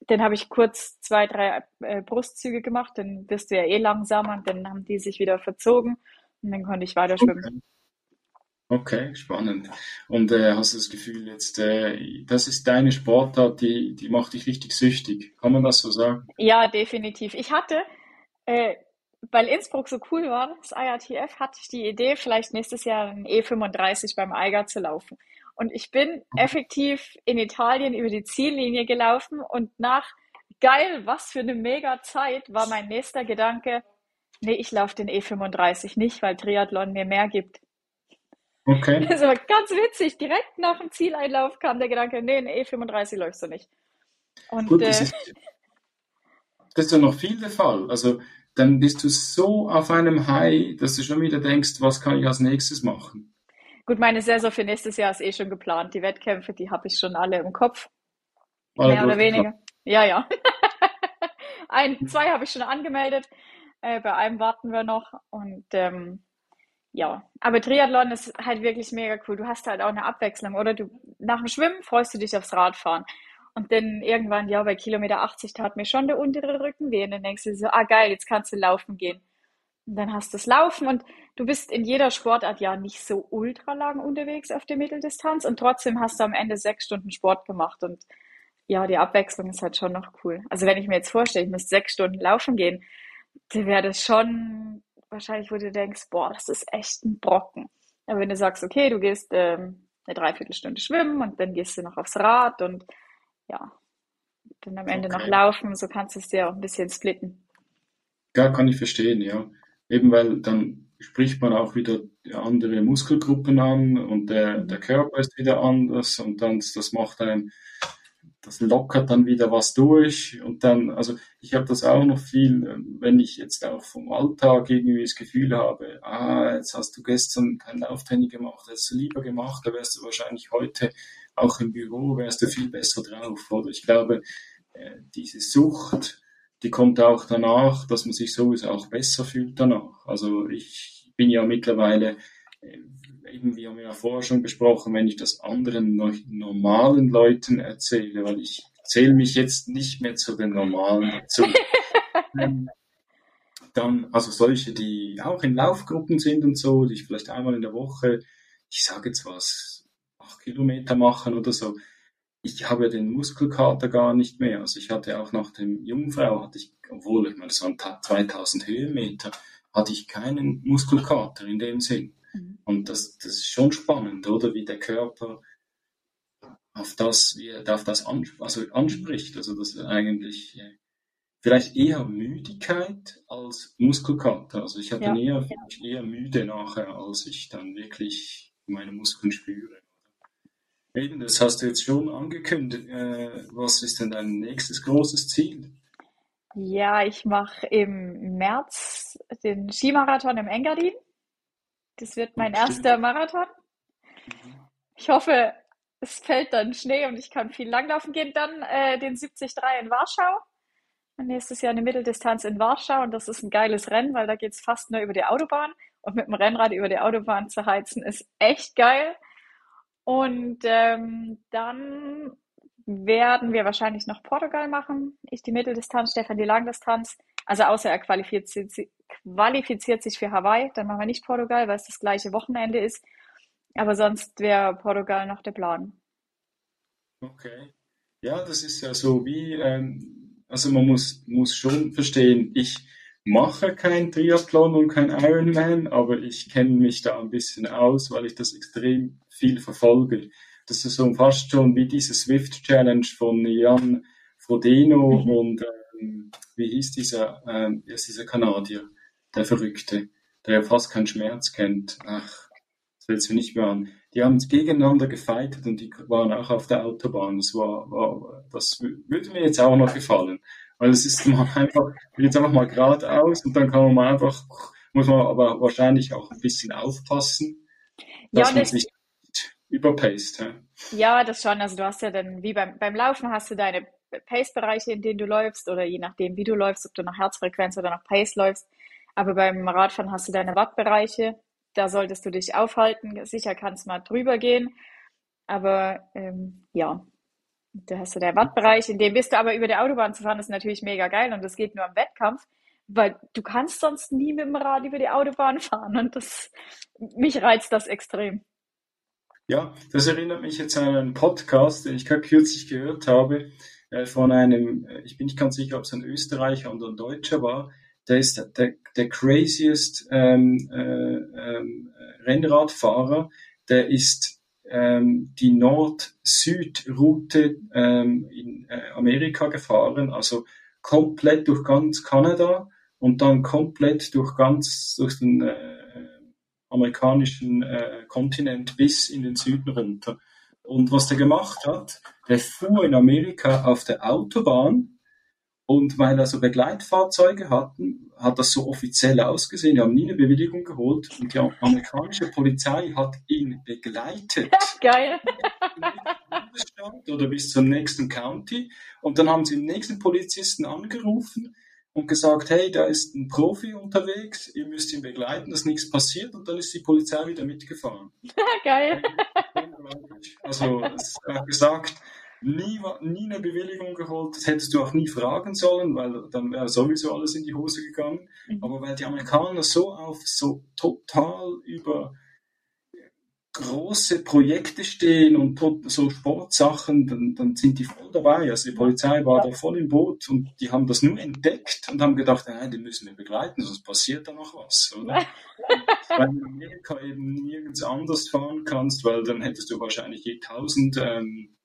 Dann habe ich kurz zwei, drei äh, Brustzüge gemacht, dann wirst du ja eh langsamer und dann haben die sich wieder verzogen und dann konnte ich weiter schwimmen. Okay. Okay, spannend. Und äh, hast du das Gefühl jetzt, äh, das ist deine Sportart, die, die macht dich richtig süchtig. Kann man das so sagen? Ja, definitiv. Ich hatte, äh, weil Innsbruck so cool war, das IATF, hatte ich die Idee, vielleicht nächstes Jahr ein E35 beim Eiger zu laufen. Und ich bin mhm. effektiv in Italien über die Ziellinie gelaufen und nach geil, was für eine mega Zeit, war mein nächster Gedanke, nee, ich laufe den E35 nicht, weil Triathlon mir mehr gibt. Okay. Das war ganz witzig. Direkt nach dem Zieleinlauf kam der Gedanke, nee, in E35 läufst du nicht. Und, Gut, das, äh, ist, das ist ja noch viel der Fall. Also dann bist du so auf einem High, dass du schon wieder denkst, was kann ich als nächstes machen? Gut, meine Saison für nächstes Jahr ist eh schon geplant. Die Wettkämpfe, die habe ich schon alle im Kopf. Alle mehr oder weniger. Ja, ja. Ein, zwei habe ich schon angemeldet. Äh, bei einem warten wir noch. Und ähm, ja, aber Triathlon ist halt wirklich mega cool. Du hast halt auch eine Abwechslung, oder? Du, nach dem Schwimmen freust du dich aufs Radfahren. Und dann irgendwann, ja, bei Kilometer 80 tat mir schon der untere Rücken weh. Und dann denkst du so, ah geil, jetzt kannst du laufen gehen. Und dann hast du das Laufen und du bist in jeder Sportart ja nicht so ultra unterwegs auf der Mitteldistanz und trotzdem hast du am Ende sechs Stunden Sport gemacht und ja, die Abwechslung ist halt schon noch cool. Also wenn ich mir jetzt vorstelle, ich müsste sechs Stunden laufen gehen, dann wäre das schon wahrscheinlich, wo du denkst, boah, das ist echt ein Brocken. Aber wenn du sagst, okay, du gehst ähm, eine Dreiviertelstunde schwimmen und dann gehst du noch aufs Rad und ja, dann am Ende okay. noch laufen, so kannst du es dir auch ein bisschen splitten. Ja, kann ich verstehen, ja. Eben weil dann spricht man auch wieder andere Muskelgruppen an und der, der Körper ist wieder anders und dann das macht einem das lockert dann wieder was durch und dann, also ich habe das auch noch viel, wenn ich jetzt auch vom Alltag irgendwie das Gefühl habe, ah, jetzt hast du gestern kein Lauftraining gemacht, hättest du lieber gemacht, da wärst du wahrscheinlich heute auch im Büro, wärst du viel besser drauf. Oder ich glaube, äh, diese Sucht, die kommt auch danach, dass man sich sowieso auch besser fühlt danach. Also ich bin ja mittlerweile äh, eben, wir haben ja vorher schon besprochen, wenn ich das anderen normalen Leuten erzähle, weil ich zähle mich jetzt nicht mehr zu den normalen dazu. dann, also solche, die auch in Laufgruppen sind und so, die ich vielleicht einmal in der Woche, ich sage jetzt was, Kilometer machen oder so. Ich habe ja den Muskelkater gar nicht mehr. Also ich hatte auch nach dem Jungfrau, hatte ich, obwohl ich meine, es waren 2000 Höhenmeter, hatte ich keinen Muskelkater in dem Sinn. Mhm. Und das, das ist schon spannend, oder? Wie der Körper auf das, wie er auf das an, also anspricht. Also das ist eigentlich äh, vielleicht eher Müdigkeit als Muskelkater. Also ich habe ja. eher, eher müde nachher, als ich dann wirklich meine Muskeln spüre. Eben, das hast du jetzt schon angekündigt. Äh, was ist denn dein nächstes großes Ziel? Ja, ich mache im März den Skimarathon im Engadin. Das wird mein Stimmt. erster Marathon. Mhm. Ich hoffe, es fällt dann Schnee und ich kann viel langlaufen gehen. Dann äh, den 73 in Warschau. Und nächstes Jahr eine Mitteldistanz in Warschau und das ist ein geiles Rennen, weil da geht es fast nur über die Autobahn. Und mit dem Rennrad über die Autobahn zu heizen ist echt geil. Und ähm, dann werden wir wahrscheinlich noch Portugal machen. Ich die Mitteldistanz, Stefan die Langdistanz. Also außer er qualifiziert, qualifiziert sich für Hawaii, dann machen wir nicht Portugal, weil es das gleiche Wochenende ist. Aber sonst wäre Portugal noch der Plan. Okay. Ja, das ist ja so wie, ähm, also man muss, muss schon verstehen, ich mache kein Triathlon und kein Ironman, aber ich kenne mich da ein bisschen aus, weil ich das extrem viel verfolge. Das ist so fast schon wie diese Swift Challenge von Jan Frodeno mhm. und ähm, wie hieß dieser, ähm, ist dieser Kanadier, der Verrückte, der ja fast keinen Schmerz kennt. Ach, fällt es mir nicht mehr an. Die haben gegeneinander gefeitet und die waren auch auf der Autobahn. Das war, war das würde mir jetzt auch noch gefallen. Weil es ist man einfach, jetzt einfach mal geradeaus und dann kann man einfach, muss man aber wahrscheinlich auch ein bisschen aufpassen, dass ja, man sich überpaced. Ja. ja, das schon. Also du hast ja dann, wie beim, beim Laufen hast du deine Pace-Bereiche, in denen du läufst oder je nachdem, wie du läufst, ob du nach Herzfrequenz oder nach Pace läufst. Aber beim Radfahren hast du deine Wattbereiche da solltest du dich aufhalten. Sicher kannst du mal drüber gehen, aber ähm, ja, da hast du der Wattbereich, in dem bist du aber über die Autobahn zu fahren, ist natürlich mega geil und das geht nur im Wettkampf, weil du kannst sonst nie mit dem Rad über die Autobahn fahren und das, mich reizt das extrem. Ja, das erinnert mich jetzt an einen Podcast, den ich gerade kürzlich gehört habe, äh, von einem, äh, ich bin nicht ganz sicher, ob es ein Österreicher oder ein Deutscher war, der ist der, der craziest ähm, äh, ähm, Rennradfahrer, der ist ähm, die Nord-Süd-Route ähm, in äh, Amerika gefahren, also komplett durch ganz Kanada und dann komplett durch ganz durch den äh, amerikanischen äh, Kontinent bis in den Süden runter. Und was der gemacht hat, der fuhr in Amerika auf der Autobahn und weil er so Begleitfahrzeuge hatten, hat das so offiziell ausgesehen. Die haben nie eine Bewilligung geholt und die amerikanische Polizei hat ihn begleitet. Geil. oder bis zum nächsten County. Und dann haben sie den nächsten Polizisten angerufen und gesagt, hey, da ist ein Profi unterwegs, ihr müsst ihn begleiten, dass nichts passiert. Und dann ist die Polizei wieder mitgefahren. Geil. Also, es hat gesagt, nie, nie eine Bewilligung geholt. Das hättest du auch nie fragen sollen, weil dann wäre sowieso alles in die Hose gegangen. Mhm. Aber weil die Amerikaner so auf so total über große Projekte stehen und so Sportsachen, dann, dann sind die voll dabei. Also die Polizei war da voll im Boot und die haben das nur entdeckt und haben gedacht, nein, die müssen wir begleiten, sonst passiert da noch was, oder? weil du in Amerika eben nirgends anders fahren kannst, weil dann hättest du wahrscheinlich je tausend ähm,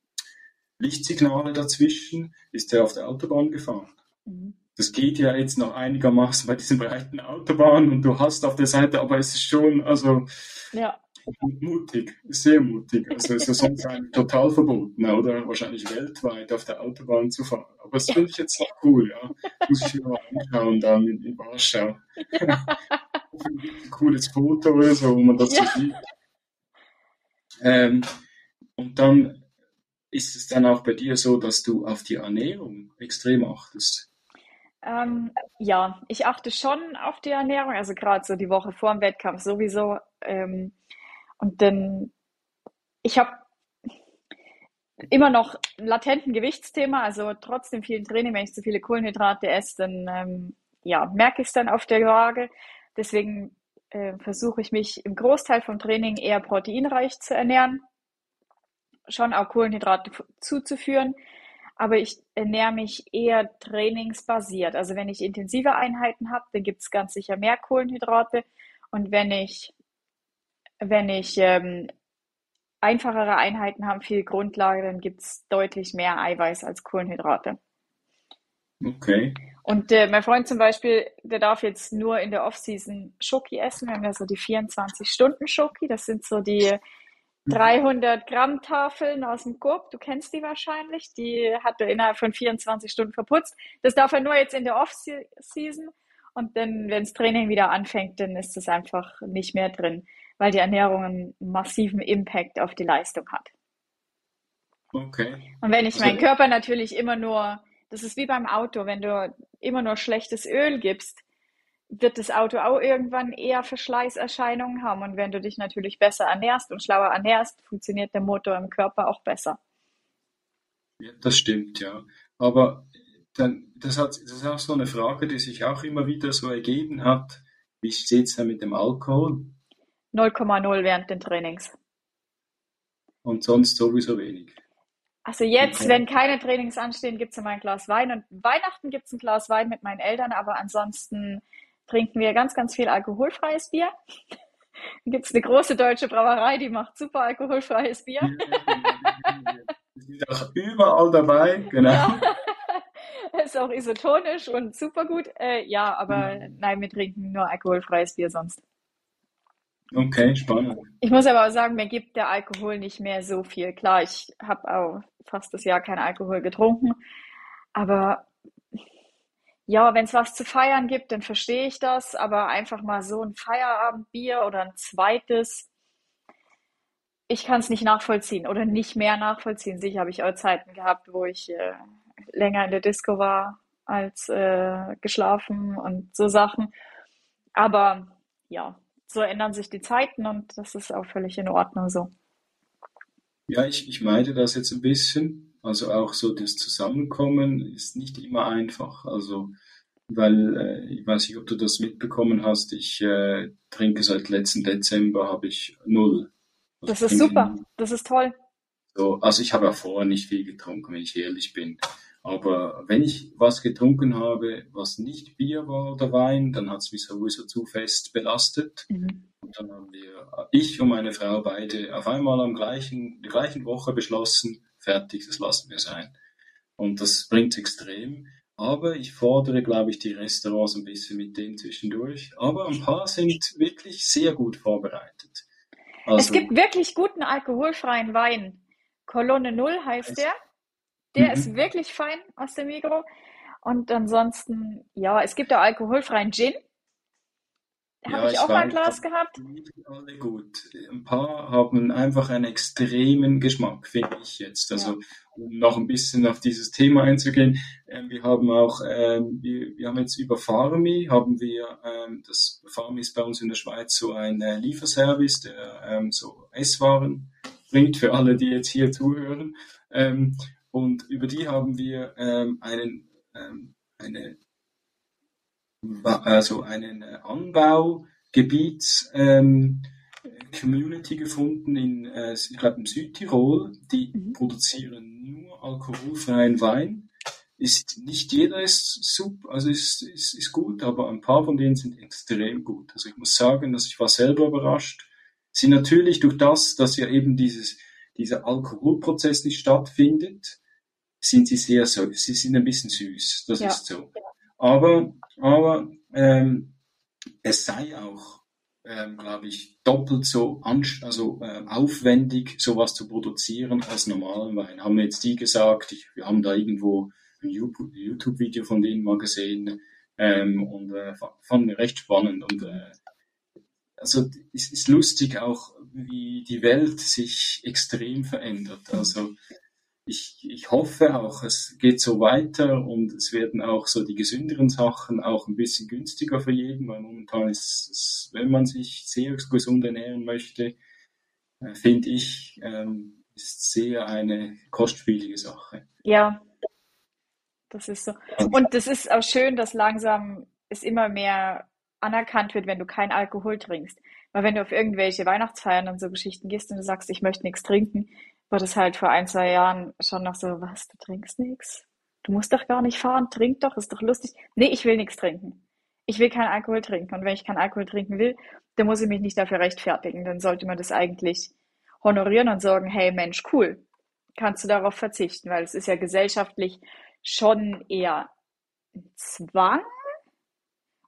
Lichtsignale dazwischen, ist er auf der Autobahn gefahren. Mhm. Das geht ja jetzt noch einigermaßen bei diesen breiten Autobahnen und du hast auf der Seite, aber es ist schon, also ja. mutig, sehr mutig. Also es ist sonst ein total verboten, oder wahrscheinlich weltweit auf der Autobahn zu fahren. Aber das finde ich jetzt auch cool, ja. Muss ich mir mal anschauen dann in, in Warschau. Ja. ein cooles Foto oder so, wo man das ja. so sieht. Ähm, und dann ist es dann auch bei dir so, dass du auf die Ernährung extrem achtest? Ähm, ja, ich achte schon auf die Ernährung, also gerade so die Woche vor dem Wettkampf sowieso. Ähm, und dann, ich habe immer noch latenten Gewichtsthema, also trotzdem vielen Training, wenn ich zu viele Kohlenhydrate esse, dann ähm, ja, merke ich es dann auf der Waage. Deswegen äh, versuche ich mich im Großteil vom Training eher proteinreich zu ernähren schon auch Kohlenhydrate zuzuführen, aber ich ernähre mich eher trainingsbasiert. Also wenn ich intensive Einheiten habe, dann gibt es ganz sicher mehr Kohlenhydrate. Und wenn ich, wenn ich ähm, einfachere Einheiten habe, viel Grundlage, dann gibt es deutlich mehr Eiweiß als Kohlenhydrate. Okay. Und äh, mein Freund zum Beispiel, der darf jetzt nur in der Off-Season Schoki essen. Wir haben ja so die 24-Stunden-Schoki. Das sind so die 300 Gramm Tafeln aus dem Coop. Du kennst die wahrscheinlich. Die hat er innerhalb von 24 Stunden verputzt. Das darf er nur jetzt in der Off-Season. Und dann, wenn das Training wieder anfängt, dann ist es einfach nicht mehr drin, weil die Ernährung einen massiven Impact auf die Leistung hat. Okay. Und wenn ich also, meinen Körper natürlich immer nur, das ist wie beim Auto, wenn du immer nur schlechtes Öl gibst, wird das Auto auch irgendwann eher Verschleißerscheinungen haben. Und wenn du dich natürlich besser ernährst und schlauer ernährst, funktioniert der Motor im Körper auch besser. Ja, das stimmt, ja. Aber dann, das, hat, das ist auch so eine Frage, die sich auch immer wieder so ergeben hat. Wie steht es da mit dem Alkohol? 0,0 während den Trainings. Und sonst sowieso wenig. Also jetzt, okay. wenn keine Trainings anstehen, gibt es immer ein Glas Wein. Und Weihnachten gibt es ein Glas Wein mit meinen Eltern, aber ansonsten trinken wir ganz, ganz viel alkoholfreies Bier. Dann gibt es eine große deutsche Brauerei, die macht super alkoholfreies Bier. Die sind auch überall dabei, genau. Ja. Ist auch isotonisch und super gut. Äh, ja, aber mhm. nein, wir trinken nur alkoholfreies Bier sonst. Okay, spannend. Ich muss aber auch sagen, mir gibt der Alkohol nicht mehr so viel. Klar, ich habe auch fast das Jahr keinen Alkohol getrunken, aber ja, wenn es was zu feiern gibt, dann verstehe ich das, aber einfach mal so ein Feierabendbier oder ein zweites, ich kann es nicht nachvollziehen oder nicht mehr nachvollziehen. Sicher habe ich auch Zeiten gehabt, wo ich äh, länger in der Disco war als äh, geschlafen und so Sachen. Aber ja, so ändern sich die Zeiten und das ist auch völlig in Ordnung so. Ja, ich, ich meide das jetzt ein bisschen. Also auch so das Zusammenkommen ist nicht immer einfach. Also, weil äh, ich weiß nicht, ob du das mitbekommen hast, ich äh, trinke seit letzten Dezember, habe ich null. Also das ist super, das ist toll. So, also ich habe ja vorher nicht viel getrunken, wenn ich ehrlich bin. Aber wenn ich was getrunken habe, was nicht Bier war oder Wein, dann hat es mich sowieso zu fest belastet. Mhm. Und dann haben wir, ich und meine Frau beide auf einmal am gleichen, der gleichen Woche beschlossen, fertig, das lassen wir sein. Und das bringt extrem. Aber ich fordere, glaube ich, die Restaurants ein bisschen mit dem zwischendurch. Aber ein paar sind wirklich sehr gut vorbereitet. Also, es gibt wirklich guten alkoholfreien Wein. Kolonne Null heißt der. Der mhm. ist wirklich fein aus dem Mikro. Und ansonsten, ja, es gibt auch alkoholfreien Gin. Habe ja, ich, auch mal ein Glas gehabt. Alle gut. Ein paar haben einfach einen extremen Geschmack, finde ich jetzt. Also, ja. um noch ein bisschen auf dieses Thema einzugehen, äh, wir haben auch, äh, wir, wir haben jetzt über Farmi, haben wir, äh, das Farmi ist bei uns in der Schweiz so ein äh, Lieferservice, der ähm, so Esswaren bringt für alle, die jetzt hier zuhören. Ähm, und über die haben wir ähm, einen, ähm, eine, also einen Anbaugebiets ähm, Community gefunden in, äh, ich glaube, im Südtirol. Die mhm. produzieren nur alkoholfreien Wein. Ist, nicht jeder ist super, also ist, ist, ist gut, aber ein paar von denen sind extrem gut. Also ich muss sagen, dass ich war selber überrascht. Sie natürlich durch das, dass ja eben dieses, dieser Alkoholprozess nicht stattfindet, sind sie sehr so, sie sind ein bisschen süß, das ja. ist so. Aber, aber ähm, es sei auch, ähm, glaube ich, doppelt so also, äh, aufwendig, sowas zu produzieren als normalen Wein. Haben jetzt die gesagt, ich, wir haben da irgendwo ein YouTube-Video von denen mal gesehen ähm, und äh, fanden wir recht spannend und äh, also es ist lustig auch, wie die Welt sich extrem verändert. Also ich, ich hoffe auch, es geht so weiter und es werden auch so die gesünderen Sachen auch ein bisschen günstiger für jeden, weil momentan ist es, wenn man sich sehr gesund ernähren möchte, äh, finde ich, ähm, ist sehr eine kostspielige Sache. Ja, das ist so. Und das ist auch schön, dass langsam es immer mehr anerkannt wird, wenn du kein Alkohol trinkst. Weil wenn du auf irgendwelche Weihnachtsfeiern und so Geschichten gehst und du sagst, ich möchte nichts trinken, war das halt vor ein, zwei Jahren schon noch so, was, du trinkst nichts? Du musst doch gar nicht fahren, trink doch, ist doch lustig. Nee, ich will nichts trinken. Ich will keinen Alkohol trinken. Und wenn ich keinen Alkohol trinken will, dann muss ich mich nicht dafür rechtfertigen. Dann sollte man das eigentlich honorieren und sagen, hey Mensch, cool, kannst du darauf verzichten, weil es ist ja gesellschaftlich schon eher Zwang?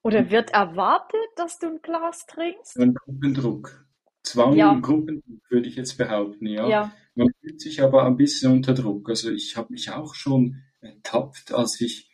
Oder wird erwartet, dass du ein Glas trinkst? Ein Gruppendruck. Zwang, ja. Gruppendruck würde ich jetzt behaupten, ja. ja. Man fühlt sich aber ein bisschen unter Druck. Also ich habe mich auch schon ertappt, als ich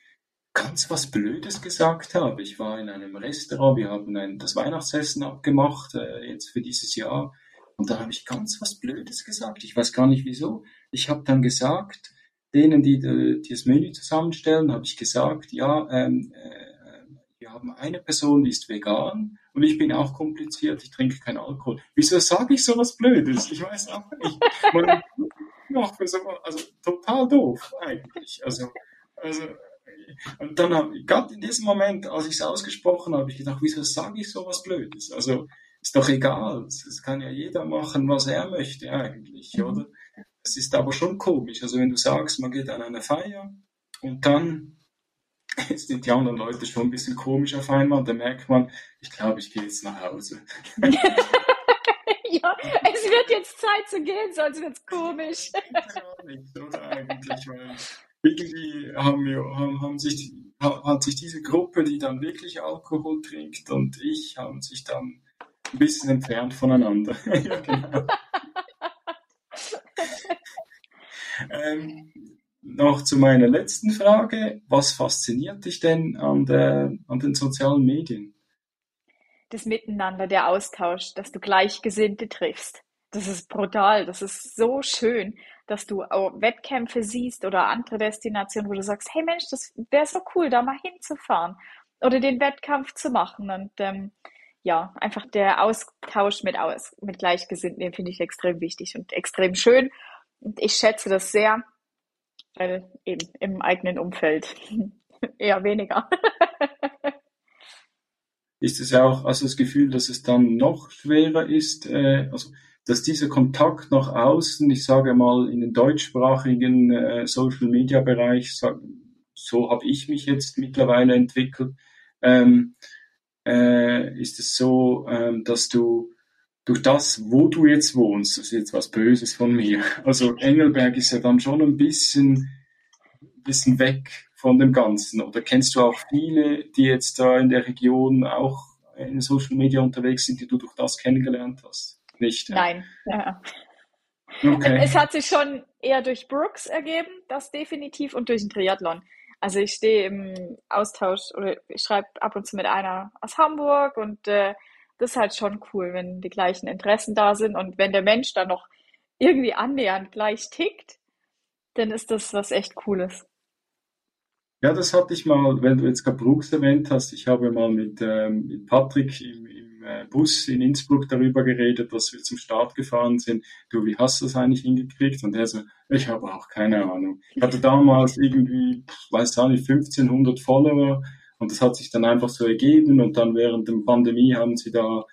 ganz was Blödes gesagt habe. Ich war in einem Restaurant, wir haben ein, das Weihnachtsessen abgemacht, äh, jetzt für dieses Jahr. Und da habe ich ganz was Blödes gesagt. Ich weiß gar nicht wieso. Ich habe dann gesagt, denen, die, die das Menü zusammenstellen, habe ich gesagt, ja, ähm, äh, wir haben eine Person, die ist vegan und ich bin auch kompliziert, ich trinke keinen Alkohol. Wieso sage ich sowas Blödes? Ich weiß auch nicht. Man, noch, also total doof eigentlich. Also, also und dann habe ich, gerade in diesem Moment, als ich es ausgesprochen habe, ich gedacht, wieso sage ich sowas Blödes? Also ist doch egal. Es kann ja jeder machen, was er möchte eigentlich, mhm. oder? Es ist aber schon komisch. Also wenn du sagst, man geht an eine Feier und dann sind die anderen Leute schon ein bisschen komisch auf einmal und dann merkt man, ich glaube, ich gehe jetzt nach Hause. ja, es wird jetzt Zeit zu gehen, sonst wird es komisch. ja, nicht, oder eigentlich, weil irgendwie haben wir, haben, haben sich, hat sich diese Gruppe, die dann wirklich Alkohol trinkt und ich, haben sich dann ein bisschen entfernt voneinander. ja, genau. ähm, noch zu meiner letzten Frage. Was fasziniert dich denn an, der, an den sozialen Medien? Das Miteinander, der Austausch, dass du Gleichgesinnte triffst. Das ist brutal, das ist so schön, dass du auch Wettkämpfe siehst oder andere Destinationen, wo du sagst, hey Mensch, das wäre so cool, da mal hinzufahren oder den Wettkampf zu machen. Und ähm, ja, einfach der Austausch mit, aus, mit Gleichgesinnten, den finde ich extrem wichtig und extrem schön. Und ich schätze das sehr, weil eben im eigenen Umfeld eher weniger. ist es auch also das Gefühl, dass es dann noch schwerer ist, äh, also dass dieser Kontakt nach außen, ich sage mal in den deutschsprachigen äh, Social Media Bereich, so, so habe ich mich jetzt mittlerweile entwickelt, ähm, äh, ist es so, ähm, dass du durch das, wo du jetzt wohnst, das ist jetzt was Böses von mir. Also Engelberg ist ja dann schon ein bisschen, bisschen weg von dem Ganzen. Oder kennst du auch viele, die jetzt da in der Region auch in Social Media unterwegs sind, die du durch das kennengelernt hast? Nicht? Nein. Ja. Okay. Es hat sich schon eher durch Brooks ergeben, das definitiv, und durch den Triathlon. Also ich stehe im Austausch oder ich schreibe ab und zu mit einer aus Hamburg und äh, das ist halt schon cool, wenn die gleichen Interessen da sind und wenn der Mensch dann noch irgendwie annähernd gleich tickt, dann ist das was echt Cooles. Ja, das hatte ich mal, wenn du jetzt gerade Brooks erwähnt hast, ich habe mal mit, ähm, mit Patrick im, im äh, Bus in Innsbruck darüber geredet, dass wir zum Start gefahren sind. Du, wie hast du das eigentlich hingekriegt? Und er so, ich habe auch keine Ahnung. Ich hatte damals irgendwie, weiß auch nicht, 1500 Follower und das hat sich dann einfach so ergeben und dann während der Pandemie haben sie da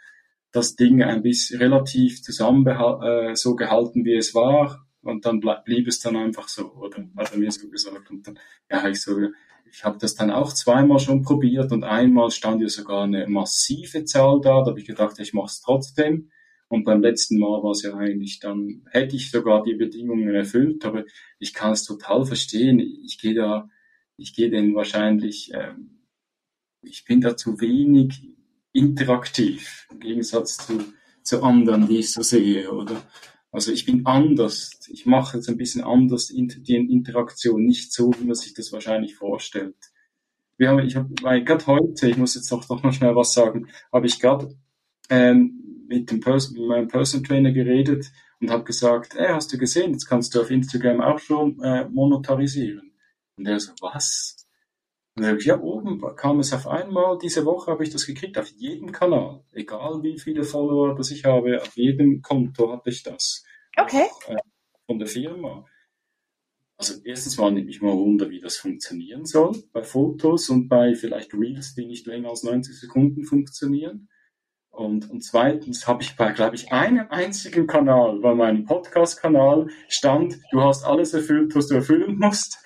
das Ding ein bisschen relativ zusammen äh, so gehalten, wie es war. Und dann blieb es dann einfach so, oder hat er mir so gesagt. Und dann, ja, ich so, ich habe das dann auch zweimal schon probiert und einmal stand ja sogar eine massive Zahl da. Da habe ich gedacht, ich mache es trotzdem. Und beim letzten Mal war es ja eigentlich dann, hätte ich sogar die Bedingungen erfüllt, aber ich kann es total verstehen. Ich gehe da, ich gehe denn wahrscheinlich ähm, ich bin da zu wenig interaktiv im Gegensatz zu, zu anderen, die ich so sehe, oder? Also ich bin anders. Ich mache jetzt ein bisschen anders die Interaktion, nicht so, wie man sich das wahrscheinlich vorstellt. Wir haben, ich habe, gerade heute, ich muss jetzt doch, doch noch schnell was sagen, habe ich gerade ähm, mit mit meinem Person Trainer geredet und habe gesagt, hey, hast du gesehen, jetzt kannst du auf Instagram auch schon äh, monetarisieren. Und er so, was? Und dann habe ich, ja, oben kam es auf einmal, diese Woche habe ich das gekriegt, auf jedem Kanal. Egal wie viele Follower das ich habe, auf jedem Konto hatte ich das. Okay. Auch, äh, von der Firma. Also erstens mal nehme ich mal Wunder, wie das funktionieren soll bei Fotos und bei vielleicht Reels, die nicht länger als 90 Sekunden funktionieren. Und, und zweitens habe ich bei, glaube ich, einem einzigen Kanal, bei meinem Podcast-Kanal stand, du hast alles erfüllt, was du erfüllen musst.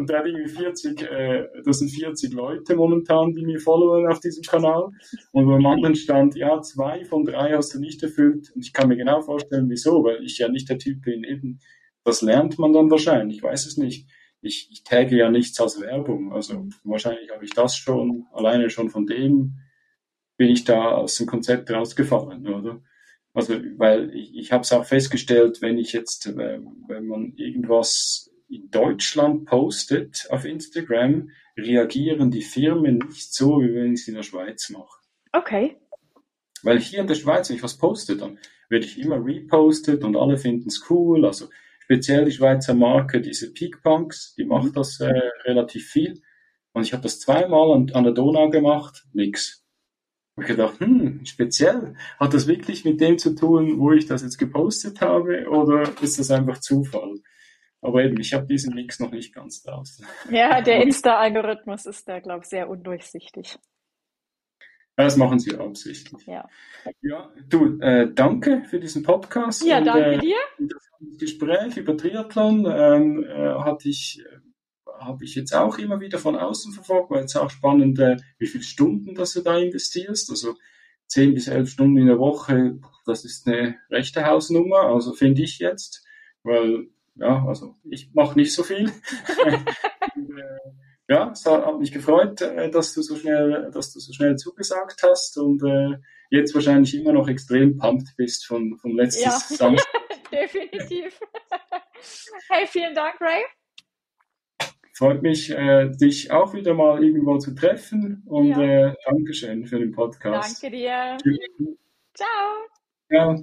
Und der hat irgendwie 40, äh, das sind 40 Leute momentan, die mir folgen auf diesem Kanal. Und beim anderen stand, ja, zwei von drei hast du nicht erfüllt. Und ich kann mir genau vorstellen, wieso, weil ich ja nicht der Typ bin, eben, das lernt man dann wahrscheinlich, ich weiß es nicht. ich, ich tagge ja nichts als Werbung. Also wahrscheinlich habe ich das schon, alleine schon von dem bin ich da aus dem Konzept rausgefallen, oder? Also, weil ich, ich habe es auch festgestellt, wenn ich jetzt, äh, wenn man irgendwas Deutschland postet auf Instagram, reagieren die Firmen nicht so, wie wenn ich es in der Schweiz mache. Okay. Weil hier in der Schweiz, wenn ich was poste, dann werde ich immer repostet und alle finden es cool. Also speziell die Schweizer Marke, diese Peak Punks, die macht mhm. das äh, relativ viel. Und ich habe das zweimal an, an der Donau gemacht, nix. Und ich gedacht, hm, speziell. Hat das wirklich mit dem zu tun, wo ich das jetzt gepostet habe, oder ist das einfach Zufall? Aber eben, ich habe diesen Mix noch nicht ganz draußen. Ja, der Insta-Algorithmus ist da, glaube ich, sehr undurchsichtig. Das machen sie absichtlich. Ja. Ja, du, äh, danke für diesen Podcast. Ja, und, danke äh, dir. Das Gespräch über Triathlon ähm, äh, hatte ich, habe ich jetzt auch immer wieder von außen verfolgt, weil es auch spannend, äh, wie viele Stunden, dass du da investierst. Also zehn bis elf Stunden in der Woche, das ist eine rechte Hausnummer, also finde ich jetzt, weil ja, also ich mache nicht so viel. Ja, es hat mich gefreut, äh, dass du so schnell, dass du so schnell zugesagt hast und äh, jetzt wahrscheinlich immer noch extrem pumped bist von, vom letzten ja, Samstag. definitiv. hey, vielen Dank, Ray. Freut mich, äh, dich auch wieder mal irgendwo zu treffen und ja. äh, Dankeschön für den Podcast. Danke dir. Ciao. Ja.